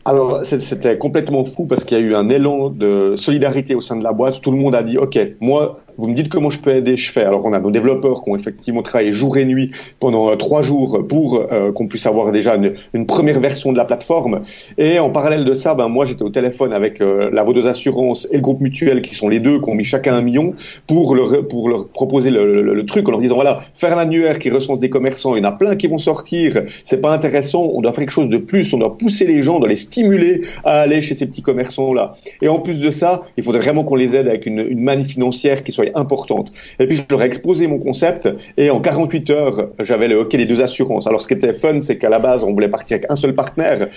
Alors, c'était complètement fou parce qu'il y a eu un élan de solidarité au sein de la boîte. Tout le monde a dit, OK, moi, vous me dites comment je peux aider, je fais. Alors on a nos développeurs qui ont effectivement travaillé jour et nuit pendant euh, trois jours pour euh, qu'on puisse avoir déjà une, première version de la plateforme. Et en parallèle de ça, ben moi j'étais au téléphone avec euh, la Vaudeuse Assurance et le groupe Mutuel qui sont les deux qui ont mis chacun un million pour leur pour leur proposer le truc en leur disant voilà faire l'annuaire qui recense des commerçants, il y en a plein qui vont sortir, c'est pas intéressant, on doit faire quelque chose de plus, on doit pousser les gens, on doit les stimuler à aller chez ces petits commerçants là. Et en plus de ça, il faudrait vraiment qu'on les aide avec une, une manne financière qui soit importante. Et puis je leur ai exposé mon concept et en 48 heures, j'avais le hockey des deux assurances. Alors ce qui était fun, c'est qu'à la base, on voulait partir avec un seul partenaire.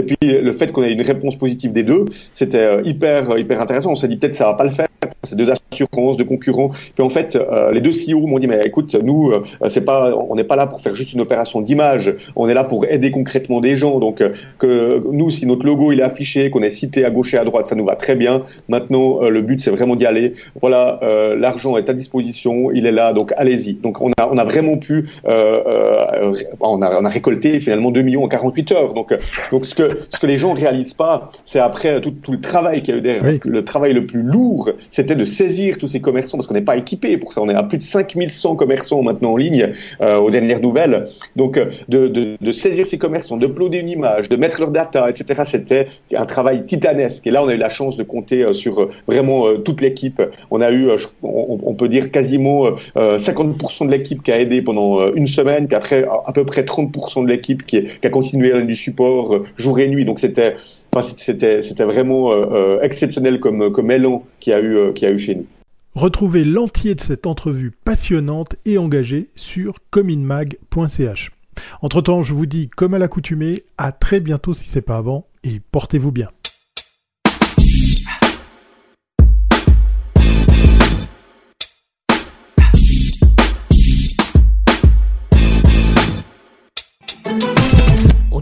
Et puis le fait qu'on ait une réponse positive des deux, c'était hyper hyper intéressant. On s'est dit peut-être ça va pas le faire. C'est deux assurances, deux concurrents. Puis en fait, euh, les deux CEO m'ont dit mais écoute, nous, euh, c'est pas, on n'est pas là pour faire juste une opération d'image. On est là pour aider concrètement des gens. Donc euh, que nous, si notre logo il est affiché, qu'on est cité à gauche et à droite, ça nous va très bien. Maintenant, le but c'est vraiment d'y aller. Voilà, l'argent est à disposition, il est là, donc allez-y. Donc on a, on a vraiment pu, on a, on a récolté finalement 2 millions en 48 heures. Donc, donc ce que, ce que les gens réalisent pas, c'est après tout, tout le travail qu'il y a eu derrière. Oui. Le travail le plus lourd, c'était de saisir tous ces commerçants parce qu'on n'est pas équipé pour ça. On est à plus de 5100 commerçants maintenant en ligne euh, aux dernières nouvelles. Donc de, de, de saisir ces commerçants, d'uploader une image, de mettre leur data, etc. C'était un travail titanesque. Et là, on a eu la chance de compter sur euh, vraiment euh, toute l'équipe. On a eu, on, peut dire quasiment 50% de l'équipe qui a aidé pendant une semaine, qu'après à peu près 30% de l'équipe qui, qui, a continué du support jour et nuit. Donc c'était C'était vraiment euh, exceptionnel comme comme élan a eu euh, a eu chez nous.
Retrouvez l'entier de cette entrevue passionnante et engagée sur cominmag.ch. Entre-temps, je vous dis comme à l'accoutumée, à très bientôt si c'est pas avant et portez-vous bien.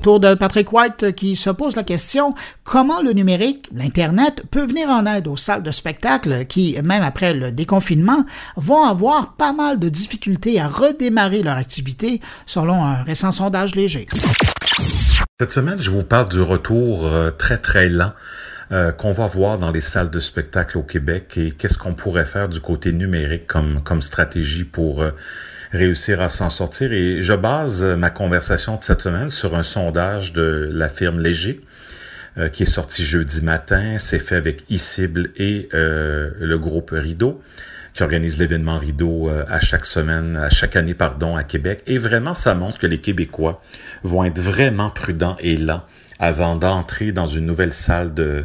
Tour de Patrick White qui se pose la question comment le numérique, l'Internet, peut venir en aide aux salles de spectacle qui, même après le déconfinement, vont avoir pas mal de difficultés à redémarrer leur activité, selon un récent sondage léger.
Cette semaine, je vous parle du retour euh, très très lent euh, qu'on va voir dans les salles de spectacle au Québec et qu'est-ce qu'on pourrait faire du côté numérique comme, comme stratégie pour euh, réussir à s'en sortir. Et je base ma conversation de cette semaine sur un sondage de la firme Léger qui est sorti jeudi matin. C'est fait avec eCible et le groupe Rideau qui organise l'événement Rideau à chaque semaine, à chaque année, pardon, à Québec. Et vraiment, ça montre que les Québécois vont être vraiment prudents et lents avant d'entrer dans une nouvelle salle de,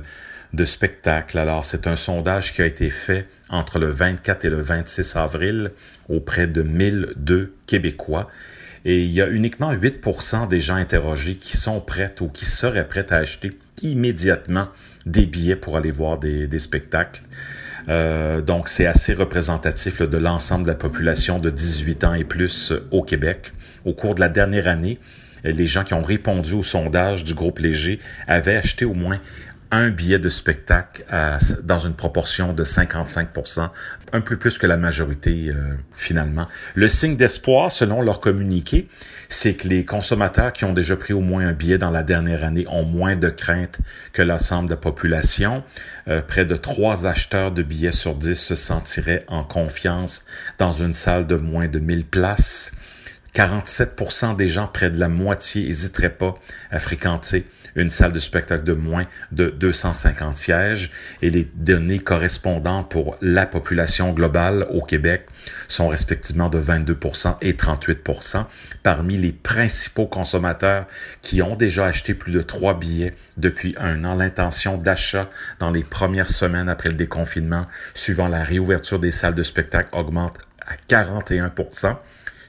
de spectacle. Alors, c'est un sondage qui a été fait entre le 24 et le 26 avril auprès de 1002 Québécois. Et il y a uniquement 8% des gens interrogés qui sont prêts ou qui seraient prêts à acheter immédiatement des billets pour aller voir des, spectacles. Euh, donc, c'est assez représentatif de l'ensemble de la population de 18 ans et plus au Québec. Au cours de la dernière année, les gens qui ont répondu au sondage du groupe Léger avaient acheté au moins un billet de spectacle dans une proportion de 55% un peu plus que la majorité euh, finalement. Le signe d'espoir, selon leur communiqué, c'est que les consommateurs qui ont déjà pris au moins un billet dans la dernière année ont moins de crainte que l'ensemble de la population. Euh, près de trois acheteurs de billets sur dix se sentiraient en confiance dans une salle de moins de 1000 places. 47% des gens, près de la moitié, n'hésiteraient pas à fréquenter une salle de spectacle de moins de 250 sièges et les données correspondantes pour la population globale au Québec sont respectivement de 22% et 38% parmi les principaux consommateurs qui ont déjà acheté plus de trois billets depuis un an. L'intention d'achat dans les premières semaines après le déconfinement suivant la réouverture des salles de spectacle augmente à 41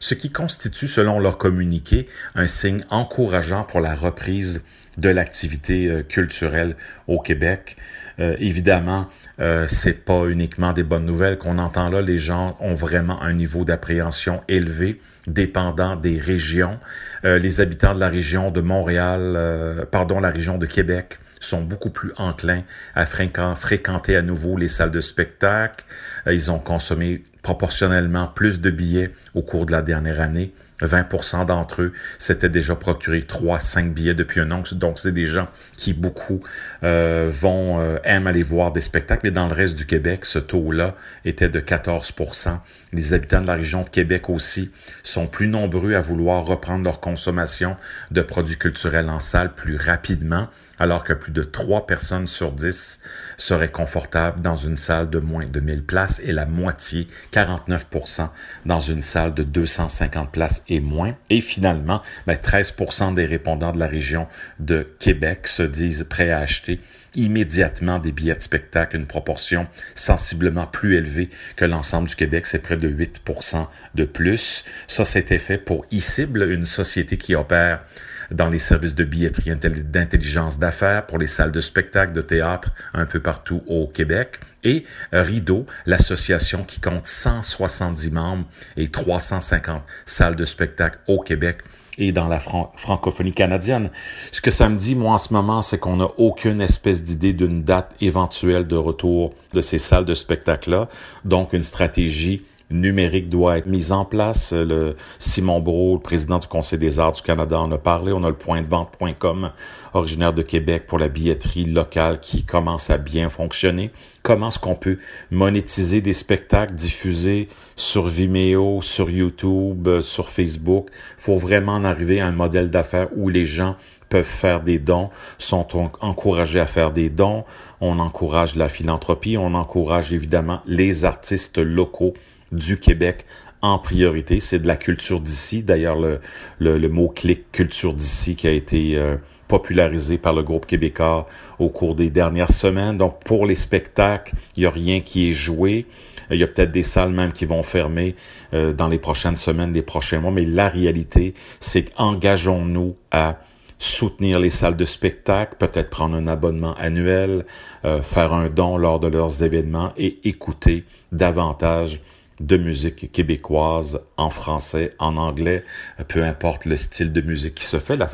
ce qui constitue, selon leur communiqué, un signe encourageant pour la reprise de l'activité euh, culturelle au Québec. Euh, évidemment, euh, c'est pas uniquement des bonnes nouvelles qu'on entend là. Les gens ont vraiment un niveau d'appréhension élevé, dépendant des régions. Euh, les habitants de la région de Montréal, pardon, la région de Québec, sont beaucoup plus enclins à fréquenter à nouveau les salles de spectacle. ils ont consommé proportionnellement plus de billets au cours de la dernière année. 20% d'entre eux s'étaient déjà procuré 3, 5 billets depuis un an. Donc, c'est des gens qui, beaucoup, euh, vont, euh, aiment aller voir des spectacles. Mais dans le reste du Québec, ce taux-là était de 14% Les habitants de la région de Québec aussi sont plus nombreux à vouloir reprendre leur consommation de produits culturels en salle plus rapidement, alors que plus de 3 personnes sur 10 seraient confortables dans une salle de moins de 1000 places et la moitié, 49% dans une salle de 250 places et moins. Et finalement, 13% ben, des répondants de la région de Québec se disent prêts à acheter immédiatement des billets de spectacle, une proportion sensiblement plus élevée que l'ensemble du Québec, c'est près de 8% de plus. Ça, c'était fait pour eCible, une société qui opère dans les services de billetterie d'intelligence d'affaires pour les salles de spectacle, de théâtre un peu partout au Québec. Et Rideau, l'association qui compte 170 membres et 350 salles de spectacle au Québec et dans la francophonie canadienne. Ce que ça me dit, moi, en ce moment, c'est qu'on n'a aucune espèce d'idée d'une date éventuelle de retour de ces salles de spectacle-là. Donc, une stratégie numérique doit être mise en place. Le Simon Brault, le président du Conseil des arts du Canada, en a parlé. On a le point de vente.com, originaire de Québec, pour la billetterie locale qui commence à bien fonctionner. Comment est-ce qu'on peut monétiser des spectacles diffusés sur Vimeo, sur YouTube, sur Facebook? faut vraiment en arriver à un modèle d'affaires où les gens peuvent faire des dons, sont encouragés à faire des dons. On encourage la philanthropie, on encourage évidemment les artistes locaux du Québec en priorité. C'est de la culture d'ici. D'ailleurs, le, le, mot-clic culture d'ici qui a été euh, popularisé par le groupe québécois au cours des dernières semaines. Donc, pour les spectacles, il n'y a rien qui est joué. Il y a peut-être des salles même qui vont fermer euh, dans les prochaines semaines, les prochains mois. Mais la réalité, c'est qu'engageons-nous à soutenir les salles de spectacle, peut-être prendre un abonnement annuel, euh, faire un don lors de leurs événements et écouter davantage de musique québécoise en français, en anglais, peu importe le style de musique qui se fait, la,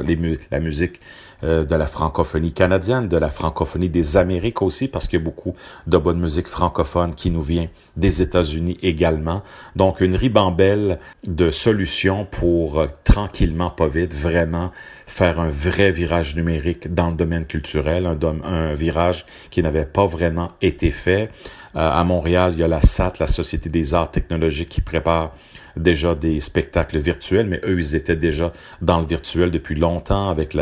la musique euh, de la francophonie canadienne, de la francophonie des Amériques aussi, parce qu'il y a beaucoup de bonne musique francophone qui nous vient des États-Unis également. Donc, une ribambelle de solutions pour euh, tranquillement, pas vite, vraiment faire un vrai virage numérique dans le domaine culturel, un, virage qui n'avait pas vraiment été fait. Euh, à Montréal, il y a la SAT, la Société des arts technologiques, qui prépare déjà des spectacles virtuels, mais eux, ils étaient déjà dans le virtuel depuis longtemps avec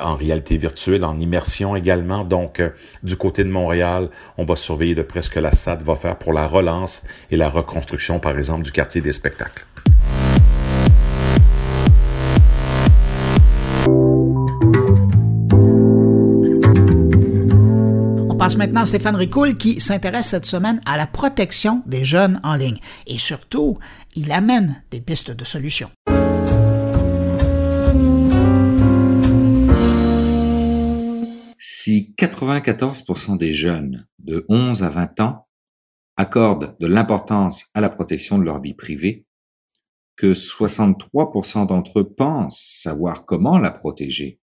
en réalité virtuelle, en immersion également. Donc, euh, du côté de Montréal, on va surveiller de près ce que la SAT va faire pour la relance et la reconstruction, par exemple, du quartier des spectacles.
passe maintenant à Stéphane Ricoul qui s'intéresse cette semaine à la protection des jeunes en ligne. Et surtout, il amène des pistes de solutions.
Si 94% des jeunes de 11 à 20 ans accordent de l'importance à la protection de leur vie privée, que 63% d'entre eux pensent savoir comment la protéger,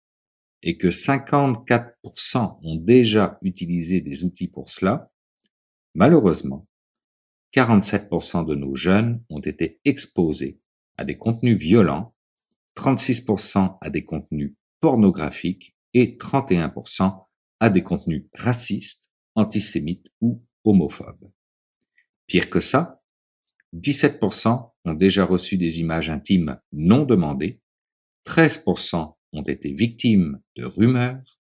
et que 54% ont déjà utilisé des outils pour cela, malheureusement, 47% de nos jeunes ont été exposés à des contenus violents, 36% à des contenus pornographiques et 31% à des contenus racistes, antisémites ou homophobes. Pire que ça, 17% ont déjà reçu des images intimes non demandées, 13% ont été victimes de rumeurs,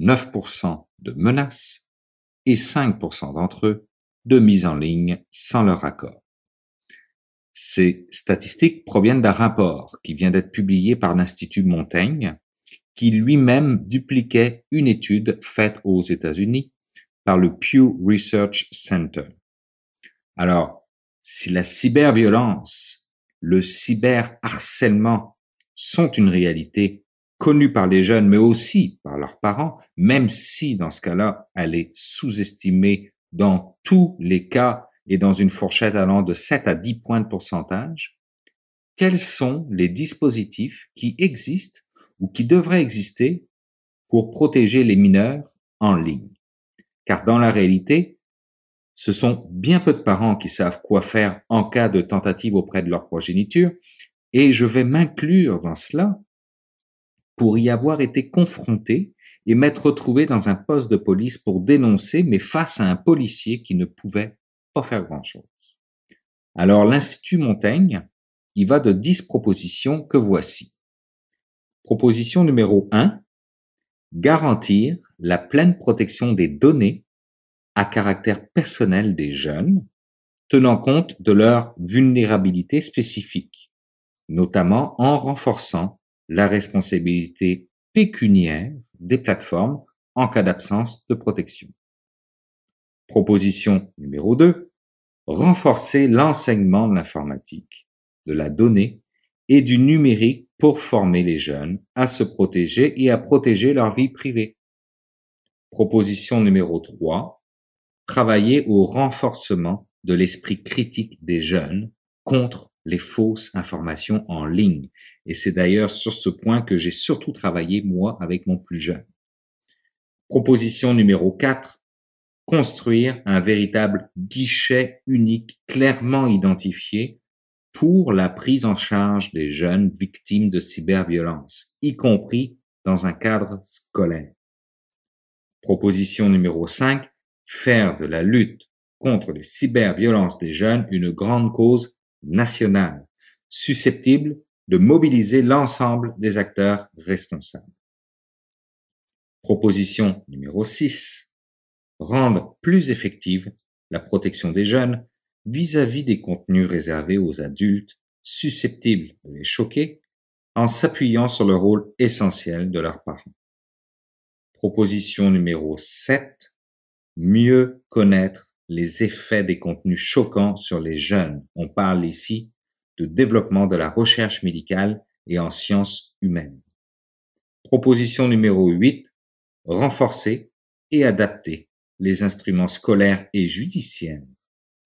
9% de menaces et 5% d'entre eux de mise en ligne sans leur accord. Ces statistiques proviennent d'un rapport qui vient d'être publié par l'Institut Montaigne, qui lui-même dupliquait une étude faite aux États-Unis par le Pew Research Center. Alors, si la cyberviolence, le cyberharcèlement sont une réalité connue par les jeunes, mais aussi par leurs parents, même si dans ce cas-là, elle est sous-estimée dans tous les cas et dans une fourchette allant de 7 à 10 points de pourcentage, quels sont les dispositifs qui existent ou qui devraient exister pour protéger les mineurs en ligne? Car dans la réalité, ce sont bien peu de parents qui savent quoi faire en cas de tentative auprès de leur progéniture, et je vais m'inclure dans cela pour y avoir été confronté et m'être retrouvé dans un poste de police pour dénoncer, mais face à un policier qui ne pouvait pas faire grand-chose. Alors l'Institut Montaigne, il va de dix propositions que voici. Proposition numéro 1, garantir la pleine protection des données à caractère personnel des jeunes, tenant compte de leur vulnérabilité spécifique, notamment en renforçant la responsabilité pécuniaire des plateformes en cas d'absence de protection. Proposition numéro 2. Renforcer l'enseignement de l'informatique, de la donnée et du numérique pour former les jeunes à se protéger et à protéger leur vie privée. Proposition numéro 3. Travailler au renforcement de l'esprit critique des jeunes contre les fausses informations en ligne. Et c'est d'ailleurs sur ce point que j'ai surtout travaillé, moi, avec mon plus jeune. Proposition numéro 4. Construire un véritable guichet unique clairement identifié pour la prise en charge des jeunes victimes de cyberviolence, y compris dans un cadre scolaire. Proposition numéro 5. Faire de la lutte contre les cyberviolences des jeunes une grande cause nationale, susceptible de mobiliser l'ensemble des acteurs responsables. Proposition numéro 6. Rendre plus effective la protection des jeunes vis-à-vis des contenus réservés aux adultes susceptibles de les choquer en s'appuyant sur le rôle essentiel de leurs parents. Proposition numéro 7. Mieux connaître les effets des contenus choquants sur les jeunes. On parle ici de développement de la recherche médicale et en sciences humaines. Proposition numéro 8. Renforcer et adapter les instruments scolaires et judiciaires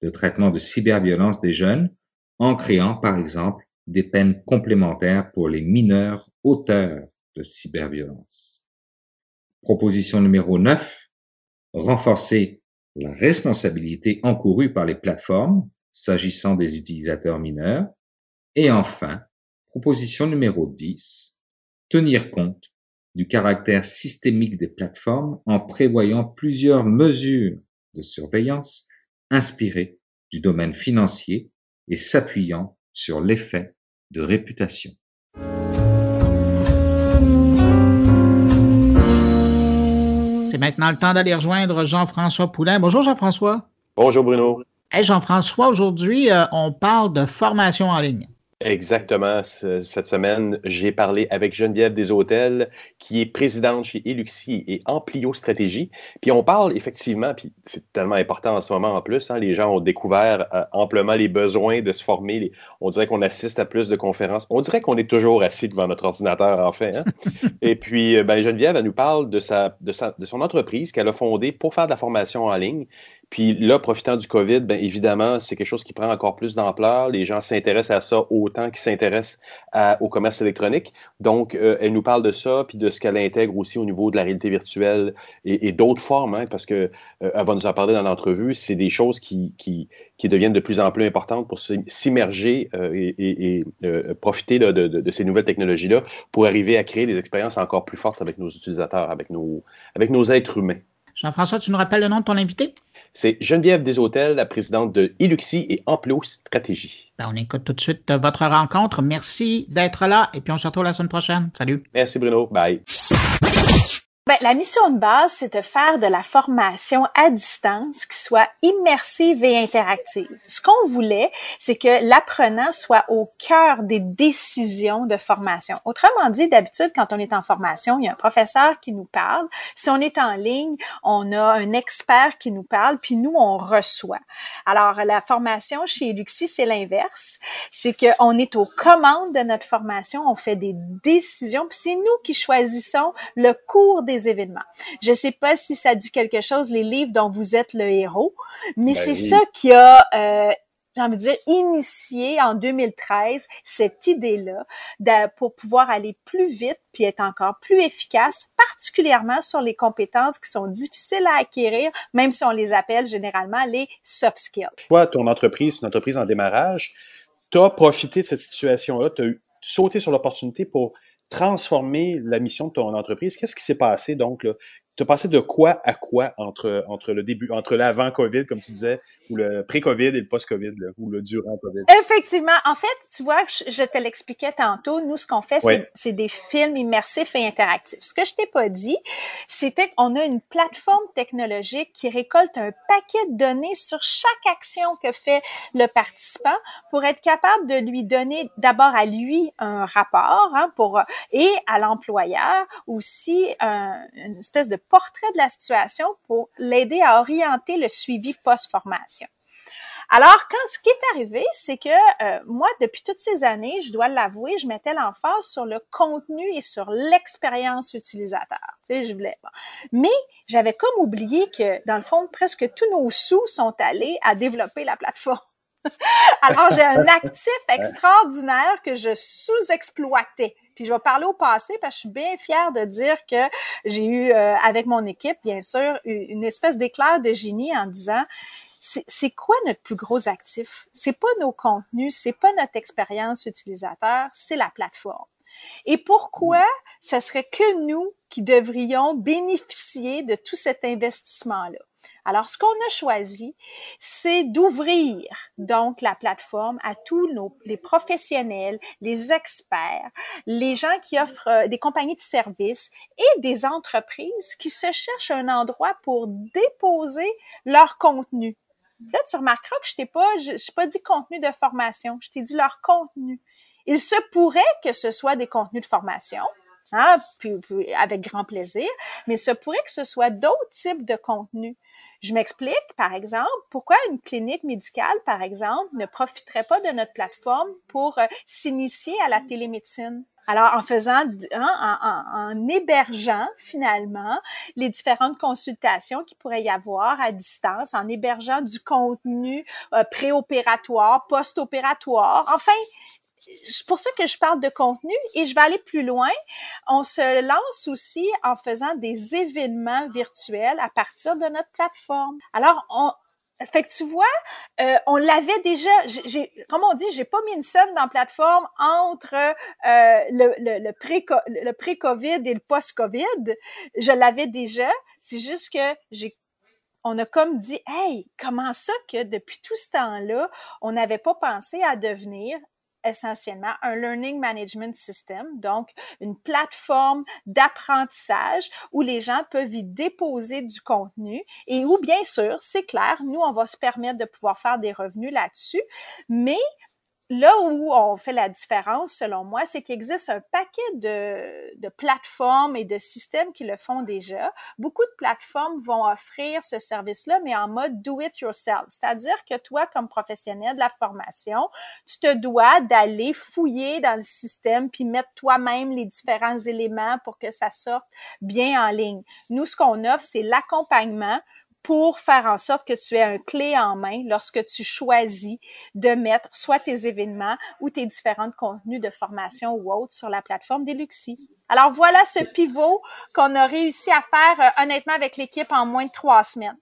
de traitement de cyberviolence des jeunes en créant, par exemple, des peines complémentaires pour les mineurs auteurs de cyberviolence. Proposition numéro 9. Renforcer la responsabilité encourue par les plateformes s'agissant des utilisateurs mineurs. Et enfin, proposition numéro 10. Tenir compte du caractère systémique des plateformes en prévoyant plusieurs mesures de surveillance inspirées du domaine financier et s'appuyant sur l'effet de réputation.
C'est maintenant le temps d'aller rejoindre Jean-François Poulain. Bonjour Jean-François.
Bonjour Bruno.
Hey Jean-François, aujourd'hui, euh, on parle de formation en ligne.
Exactement. Cette semaine, j'ai parlé avec Geneviève Deshôtels, qui est présidente chez Eluxi et Amplio Stratégie. Puis on parle effectivement, puis c'est tellement important en ce moment en plus, hein, les gens ont découvert euh, amplement les besoins de se former. on dirait qu'on assiste à plus de conférences. On dirait qu'on est toujours assis devant notre ordinateur, en fait. Hein. et puis, euh, ben, Geneviève, elle nous parle de, sa, de, sa, de son entreprise qu'elle a fondée pour faire de la formation en ligne. Puis là, profitant du COVID, bien évidemment, c'est quelque chose qui prend encore plus d'ampleur. Les gens s'intéressent à ça autant qu'ils s'intéressent au commerce électronique. Donc, euh, elle nous parle de ça, puis de ce qu'elle intègre aussi au niveau de la réalité virtuelle et, d'autres formes, hein, parce qu'elle euh, va nous en parler dans l'entrevue. C'est des choses qui, qui, deviennent de plus en plus importantes pour s'immerger euh, et, profiter de, de, de, ces nouvelles technologies-là pour arriver à créer des expériences encore plus fortes avec nos utilisateurs, avec nos, avec nos êtres humains.
Jean-François, tu nous rappelles le nom de ton invité?
C'est Geneviève Deshôtels, la présidente de Iluxi et Amplo Stratégie.
Ben, on écoute tout de suite votre rencontre. Merci d'être là et puis on se retrouve la semaine prochaine. Salut.
Merci Bruno. Bye.
Ben, la mission de base, c'est de faire de la formation à distance qui soit immersive et interactive. Ce qu'on voulait, c'est que l'apprenant soit au cœur des décisions de formation. Autrement dit, d'habitude, quand on est en formation, il y a un professeur qui nous parle. Si on est en ligne, on a un expert qui nous parle, puis nous, on reçoit. Alors, la formation chez Luxi, c'est l'inverse. C'est qu'on est aux commandes de notre formation, on fait des décisions, puis c'est nous qui choisissons le cours des événements. Je sais pas si ça dit quelque chose, les livres dont vous êtes le héros, mais ben c'est ça qui a euh, j'ai envie de dire, initié en 2013 cette idée-là pour pouvoir aller plus vite puis être encore plus efficace, particulièrement sur les compétences qui sont difficiles à acquérir, même si on les appelle généralement les soft skills.
Toi, ton entreprise, une entreprise en démarrage, tu as profité de cette situation-là, tu as sauté sur l'opportunité pour transformer la mission de ton entreprise? Qu'est-ce qui s'est passé donc là? Tu as passé de quoi à quoi entre, entre le début, entre l'avant-COVID, comme tu disais, ou le pré-COVID et le post-COVID, ou le durant-COVID?
Effectivement. En fait, tu vois, je te l'expliquais tantôt. Nous, ce qu'on fait, c'est des films immersifs et interactifs. Ce que je t'ai pas dit, c'était qu'on a une plateforme technologique qui récolte un paquet de données sur chaque action que fait le participant pour être capable de lui donner d'abord à lui un rapport hein, pour et à l'employeur aussi une espèce de portrait de la situation pour l'aider à orienter le suivi post-formation. Alors, quand ce qui est arrivé, c'est que euh, moi, depuis toutes ces années, je dois l'avouer, je mettais l'emphase sur le contenu et sur l'expérience utilisateur. Tu sais, je voulais. Mais j'avais comme oublié que, dans le fond, presque tous nos sous sont allés à développer la plateforme. Alors, j'ai un actif extraordinaire que je sous-exploitais. Puis je vais parler au passé parce que je suis bien fière de dire que j'ai eu, euh, avec mon équipe, bien sûr, une espèce d'éclair de génie en disant c'est quoi notre plus gros actif? C'est pas nos contenus, c'est pas notre expérience utilisateur, c'est la plateforme. Et pourquoi ce serait que nous qui devrions bénéficier de tout cet investissement-là? Alors, ce qu'on a choisi, c'est d'ouvrir donc la plateforme à tous nos, les professionnels, les experts, les gens qui offrent euh, des compagnies de services et des entreprises qui se cherchent un endroit pour déposer leur contenu. Là, tu remarqueras que je t'ai pas, je, je pas dit contenu de formation, je t'ai dit leur contenu. Il se pourrait que ce soit des contenus de formation, hein, puis, avec grand plaisir, mais il se pourrait que ce soit d'autres types de contenus. Je m'explique, par exemple, pourquoi une clinique médicale, par exemple, ne profiterait pas de notre plateforme pour euh, s'initier à la télémédecine? Alors, en faisant, hein, en, hébergeant finalement les différentes consultations qu'il pourrait y avoir à distance, en hébergeant du contenu euh, préopératoire, post-opératoire, enfin, c'est pour ça que je parle de contenu et je vais aller plus loin. On se lance aussi en faisant des événements virtuels à partir de notre plateforme. Alors, on, fait que tu vois, euh, on l'avait déjà. J'ai, comme on dit, j'ai pas mis une scène dans la plateforme entre euh, le, le, le, pré le pré-Covid et le post-Covid. Je l'avais déjà. C'est juste que j'ai on a comme dit, hey, comment ça que depuis tout ce temps-là, on n'avait pas pensé à devenir essentiellement un learning management system, donc une plateforme d'apprentissage où les gens peuvent y déposer du contenu et où, bien sûr, c'est clair, nous, on va se permettre de pouvoir faire des revenus là-dessus, mais là où on fait la différence, selon moi, c'est qu'il existe un paquet de, plateformes et de systèmes qui le font déjà. Beaucoup de plateformes vont offrir ce service-là, mais en mode do it yourself. C'est-à-dire que toi, comme professionnel de la formation, tu te dois d'aller fouiller dans le système puis mettre toi-même les différents éléments pour que ça sorte bien en ligne. Nous, ce qu'on offre, c'est l'accompagnement pour faire en sorte que tu aies un clé en main lorsque tu choisis de mettre soit tes événements ou tes différents contenus de formation ou autres sur la plateforme Deluxi. Alors voilà ce pivot qu'on a réussi à faire euh, honnêtement avec l'équipe en moins de trois semaines.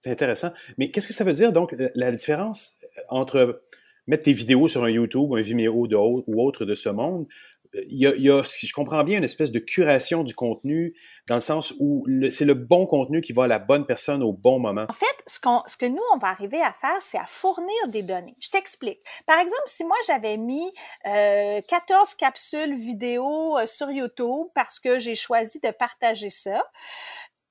C'est intéressant. Mais qu'est-ce que ça veut dire donc la différence entre mettre tes vidéos sur un YouTube, un Vimeo ou autre de ce monde il y, a, si je comprends bien, une espèce de curation du contenu dans le sens où c'est le bon contenu qui va à la bonne personne au bon moment.
En fait, ce, ce que nous, on va arriver à faire, c'est à fournir des données. Je t'explique. Par exemple, si moi, j'avais mis euh, 14 capsules vidéo euh, sur YouTube parce que j'ai choisi de partager ça,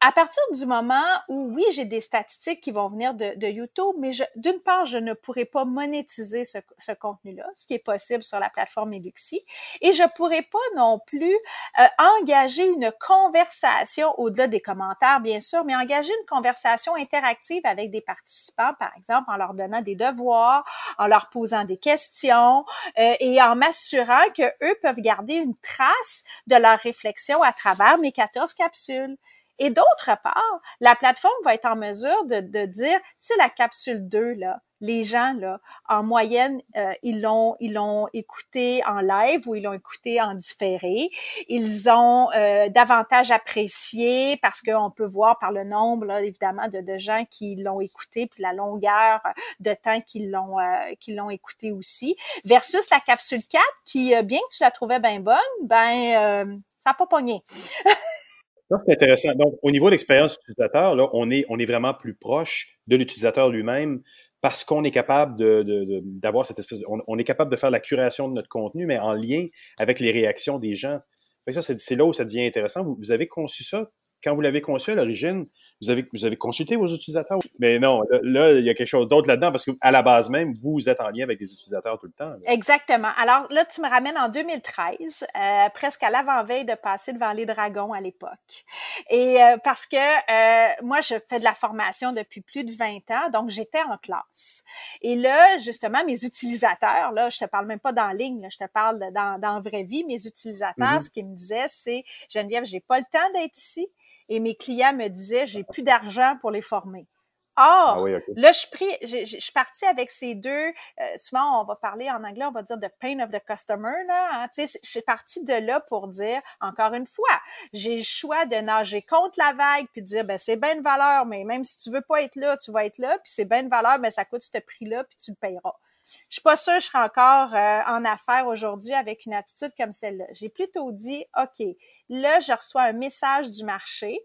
à partir du moment où, oui, j'ai des statistiques qui vont venir de, de YouTube, mais d'une part, je ne pourrais pas monétiser ce, ce contenu-là, ce qui est possible sur la plateforme Eluxi, et je pourrais pas non plus euh, engager une conversation au-delà des commentaires, bien sûr, mais engager une conversation interactive avec des participants, par exemple, en leur donnant des devoirs, en leur posant des questions euh, et en m'assurant que eux peuvent garder une trace de leur réflexion à travers mes 14 capsules. Et d'autre part, la plateforme va être en mesure de, de dire, c'est la capsule 2, là, les gens, là, en moyenne, euh, ils l'ont ils l'ont écouté en live ou ils l'ont écouté en différé. Ils ont euh, davantage apprécié parce qu'on peut voir par le nombre, là, évidemment, de, de gens qui l'ont écouté, puis la longueur de temps qu'ils l'ont euh, qu'ils l'ont écouté aussi, versus la capsule 4 qui, bien que tu la trouvais bien bonne, ben ça n'a pas pogné.
c'est intéressant. Donc, au niveau de l'expérience utilisateur, là, on est, vraiment plus proche de l'utilisateur lui-même parce qu'on est capable de faire la curation de notre contenu, mais en lien avec les réactions des gens. ça, c'est, là où ça devient intéressant. vous avez conçu ça quand vous l'avez conçu à l'origine, vous avez, vous avez consulté vos utilisateurs? Mais non, là, il y a quelque chose d'autre là-dedans parce qu'à la base même, vous êtes en lien avec des utilisateurs tout le temps.
Exactement. Alors là, tu me ramènes en 2013, euh, presque à l'avant-veille de passer devant les dragons à l'époque. Et euh, parce que euh, moi, je fais de la formation depuis plus de 20 ans, donc j'étais en classe. Et là, justement, mes utilisateurs, là, je te parle même pas dans ligne, là, je te parle dans, dans vraie vie, mes utilisateurs, mm-hmm. ce qu'ils me disaient, c'est Geneviève, j'ai pas le temps d'être ici et mes clients me disaient j'ai plus d'argent pour les former. Or, ah là, je, pris, je, je, suis partie avec ces deux. Euh, souvent, on va parler en anglais, on va dire the pain of the customer. Là, hein, je suis partie de là pour dire, encore une fois, j'ai le choix de nager contre la vague puis de dire, ben c'est bien de valeur, mais même si tu veux pas être là, tu vas être là, puis c'est bien de valeur, mais ça coûte ce prix-là, puis tu le payeras. Je suis pas sûre que je serai encore euh, en affaires aujourd'hui avec une attitude comme celle-là. J'ai plutôt dit, OK, Là, je reçois un message du marché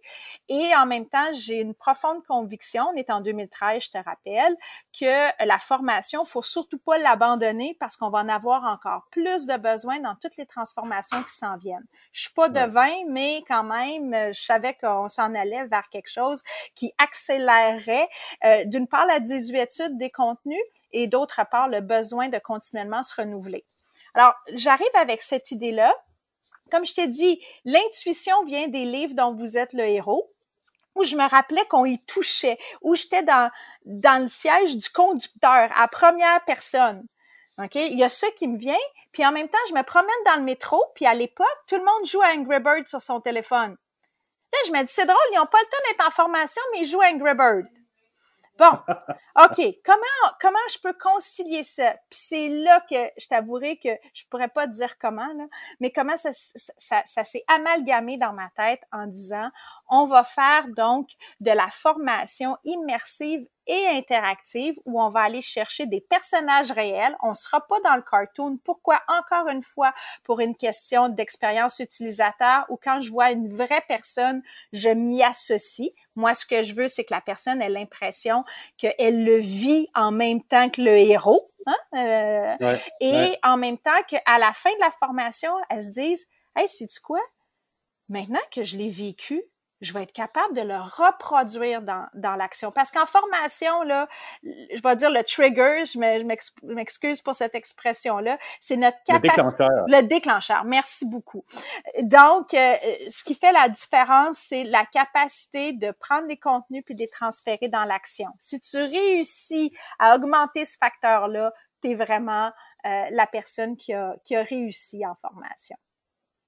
et en même temps, j'ai une profonde conviction, on est en 2013, je te rappelle, que la formation, faut surtout pas l'abandonner parce qu'on va en avoir encore plus de besoins dans toutes les transformations qui s'en viennent. Je suis pas devin, mais quand même, je savais qu'on s'en allait vers quelque chose qui accélérerait euh, d'une part la désuétude des contenus et d'autre part le besoin de continuellement se renouveler. Alors, j'arrive avec cette idée-là comme je t'ai dit, l'intuition vient des livres dont vous êtes le héros où je me rappelais qu'on y touchait, où j'étais dans, le siège du conducteur à première personne. OK? Il y a ça qui me vient, puis en même temps, je me promène dans le métro, puis à l'époque, tout le monde joue à Angry Bird sur son téléphone. Là, je me dis, c'est drôle, ils n'ont pas le temps d'être en formation, mais ils jouent à Angry Bird. Bon, OK. Comment, comment je peux concilier ça? Puis c'est là que je t'avouerai que je pourrais pas te dire comment, mais comment ça, ça s'est amalgamé dans ma tête en disant, on va faire donc de la formation immersive et interactive où on va aller chercher des personnages réels. On sera pas dans le cartoon. Pourquoi? Encore une fois, pour une question d'expérience utilisateur ou quand je vois une vraie personne, je m'y associe. Moi, ce que je veux, c'est que la personne ait l'impression qu'elle le vit en même temps que le héros. Hein? Euh, et en même temps qu'à la fin de la formation, elle se dise, hey, c'est quoi? Maintenant que je l'ai vécu, je vais être capable de le reproduire dans, dans l'action. Parce qu'en formation, là, je vais dire le trigger, je m'excuse pour cette expression-là, c'est notre capacité. Le déclencheur. Le déclencheur. Merci beaucoup. Donc, euh, ce qui fait la différence, c'est la capacité de prendre les contenus puis de les transférer dans l'action. Si tu réussis à augmenter ce facteur-là, tu es vraiment euh, la personne qui a, qui a réussi en formation.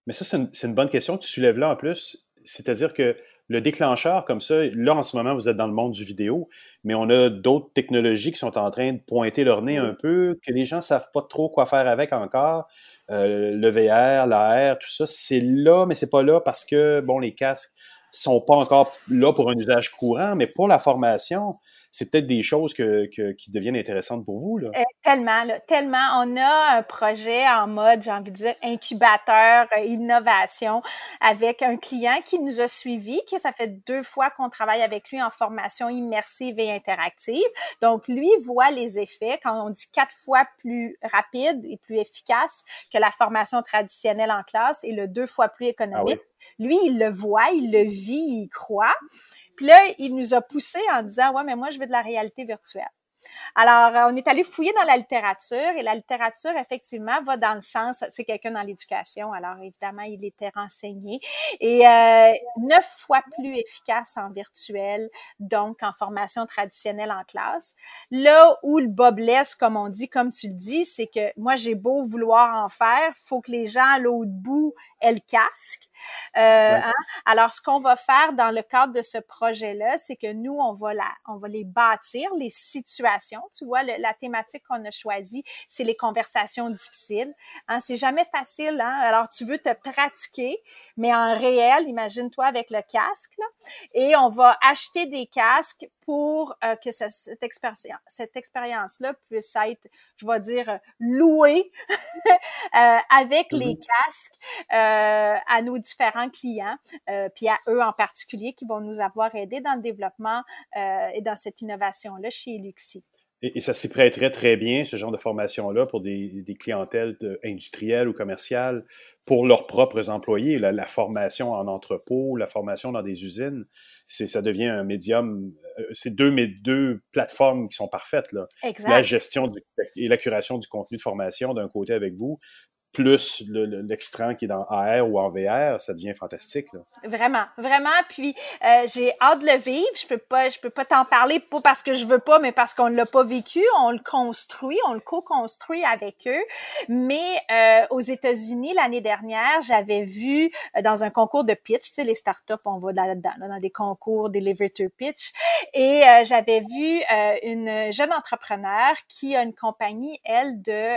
Mais ça, c'est une, une bonne question que tu soulèves là en plus c'est-à-dire que le déclencheur, comme ça, là, en ce moment, vous êtes dans le monde du vidéo, mais on a d'autres technologies qui sont en train de pointer leur nez un peu, que les gens savent pas trop quoi faire avec encore. Euh, le VR, l'AR, tout ça, c'est là, mais c'est pas là parce que, bon, les casques sont pas encore là pour un usage courant, mais pour la formation, c'est peut-être des choses que, qui deviennent intéressantes pour vous. Là.
Euh, tellement, là, tellement. On a un projet en mode, j'ai envie de dire, incubateur, euh, innovation, avec un client qui nous a suivis, qui ça fait deux fois qu'on travaille avec lui en formation immersive et interactive. Donc, lui voit les effets, quand on dit quatre fois plus rapide et plus efficace que la formation traditionnelle en classe et le deux fois plus ah économique. Lui, il le voit, il le vit, il croit. Puis là, il nous a poussé en disant, ouais, mais moi, je veux de la réalité virtuelle. Alors, euh, on est allé fouiller dans la littérature et la littérature, effectivement, va dans le sens, c'est quelqu'un dans l'éducation, alors évidemment, il était renseigné, et euh, neuf fois plus efficace en virtuel, donc en formation traditionnelle en classe. Là où le bas comme on dit, comme tu le dis, c'est que moi, j'ai beau vouloir en faire, faut que les gens à l'autre bout aient le casque. Euh, hein? Alors, ce qu'on va faire dans le cadre de ce projet-là, c'est que nous, on va, la, on va les bâtir, les situations. Tu vois, la thématique qu'on a choisie, c'est les conversations difficiles. Hein? C'est jamais facile. Hein? Alors, tu veux te pratiquer, mais en réel, imagine-toi avec le casque. Là, et on va acheter des casques pour euh, que cette, expérience, cette expérience-là puisse être, je vais dire, louée euh, avec les mm-hmm. casques euh, à nos différents clients, puis à eux en particulier qui vont nous avoir aidés dans le développement et dans cette innovation-là chez Luxi.
Et, ça s'y prêterait très bien, ce genre de formation-là, pour des, des clientèles industrielles ou commerciales, pour leurs propres employés. La, la, formation en entrepôt, la formation dans des usines, c'est ça devient un médium. Euh, c'est deux, deux plateformes qui sont parfaites. Là. La gestion du, et la curation du contenu de formation d'un côté avec vous, plus l'extrait qui est dans AR ou en VR, ça devient fantastique. Là.
Vraiment, vraiment. Puis euh, j'ai hâte de le vivre. Je peux pas, je peux pas t'en parler pas parce que je veux pas, mais parce qu'on l'a pas vécu. On le construit, on le co-construit avec eux. Mais euh, aux États-Unis l'année dernière, j'avais vu euh, dans un concours de pitch, tu sais les startups, on va là-dedans, là, dans des concours, des elevator pitch, et euh, j'avais vu une jeune entrepreneur qui a une compagnie, elle, de,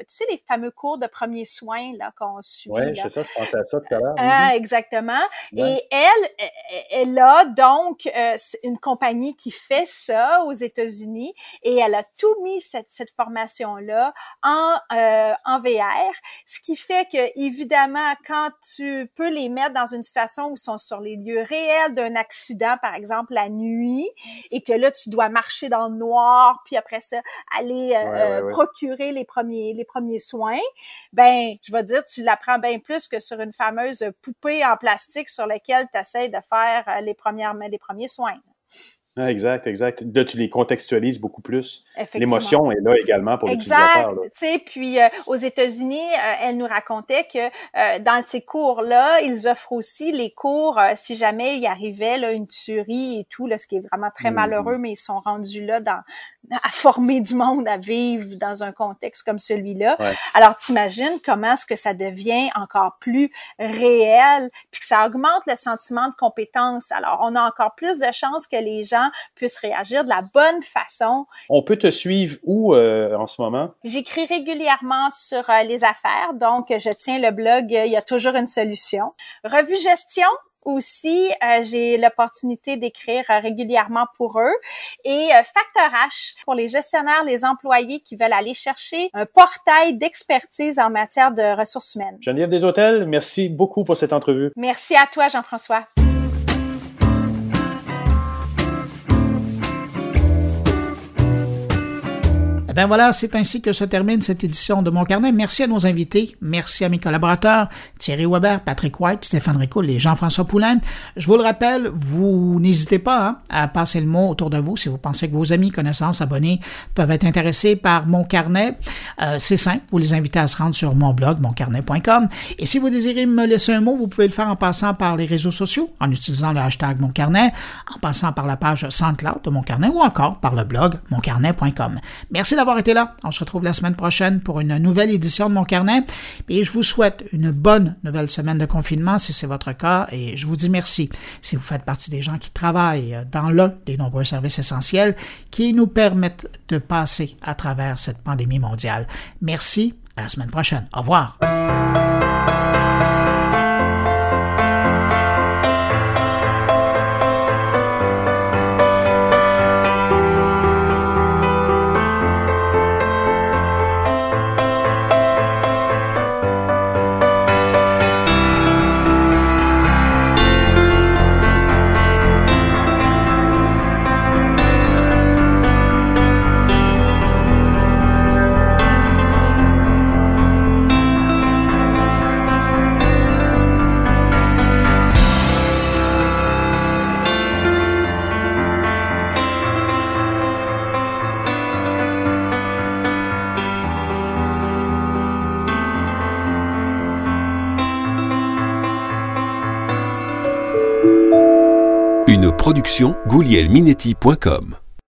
tu sais les fameux cours de premiers soins là qu'on suit.
Oui, sais ça, je pensais à ça tout à l'heure.
Ah, exactement. Et elle, elle a donc euh, une compagnie qui fait ça aux États-Unis et elle a tout mis cette, cette formation-là en, euh, en VR, ce qui fait que, évidemment, quand tu peux les mettre dans une situation où ils sont sur les lieux réels d'un accident, par exemple la nuit, et que là, tu dois marcher dans le noir, puis après ça, aller euh, procurer les premiers, les premiers soins, ben, je vais dire, tu l'apprends bien plus que sur une fameuse poupée en plastique sur laquelle tu essaies de faire euh, les premières, les premiers soins.
Ah, exact, exact. Là, tu les contextualises beaucoup plus. L'émotion est là également pour
l'utilisateur. Exact. Tu sais, puis euh, aux États-Unis, euh, elle nous racontait que euh, dans ces cours-là, ils offrent aussi les cours si jamais il arrivait là, une tuerie et tout, là, ce qui est vraiment très mm-hmm. malheureux, mais ils sont rendus là dans à former du monde à vivre dans un contexte comme celui-là. Alors, t'imagines comment est-ce que ça devient encore plus réel, puis que ça augmente le sentiment de compétence. Alors, on a encore plus de chances que les gens puissent réagir de la bonne façon.
On peut te suivre où euh, en ce moment?
J'écris régulièrement sur euh, les affaires, donc je tiens le blog euh, Il y a toujours une solution. Revue gestion, aussi, j'ai l'opportunité d'écrire régulièrement pour eux. Et Facteur H pour les gestionnaires, les employés qui veulent aller chercher un portail d'expertise en matière de ressources humaines.
Geneviève Deshôtels, merci beaucoup pour cette entrevue.
Merci à toi, Jean-François.
Eh voilà, c'est ainsi que se termine cette édition de Mon Carnet. Merci à nos invités, merci à mes collaborateurs, Thierry Weber, Patrick White, Stéphane Ricoul et Jean-François Poulain. Je vous le rappelle, vous n'hésitez pas hein, à passer le mot autour de vous si vous pensez que vos amis, connaissances, abonnés peuvent être intéressés par Mon Carnet. Euh, c'est simple, vous les invitez à se rendre sur mon blog, moncarnet.com. Et si vous désirez me laisser un mot, vous pouvez le faire en passant par les réseaux sociaux, en utilisant le hashtag Mon Carnet, en passant par la page SoundCloud de Mon Carnet ou encore par le blog moncarnet.com. Merci d'avoir été là. On se retrouve la semaine prochaine pour une nouvelle édition de mon carnet. Et je vous souhaite une bonne nouvelle semaine de confinement si c'est votre cas. Et je vous dis merci si vous faites partie des gens qui travaillent dans l'un des nombreux services essentiels qui nous permettent de passer à travers cette pandémie mondiale. Merci. À la semaine prochaine. Au revoir.
goulielminetti.com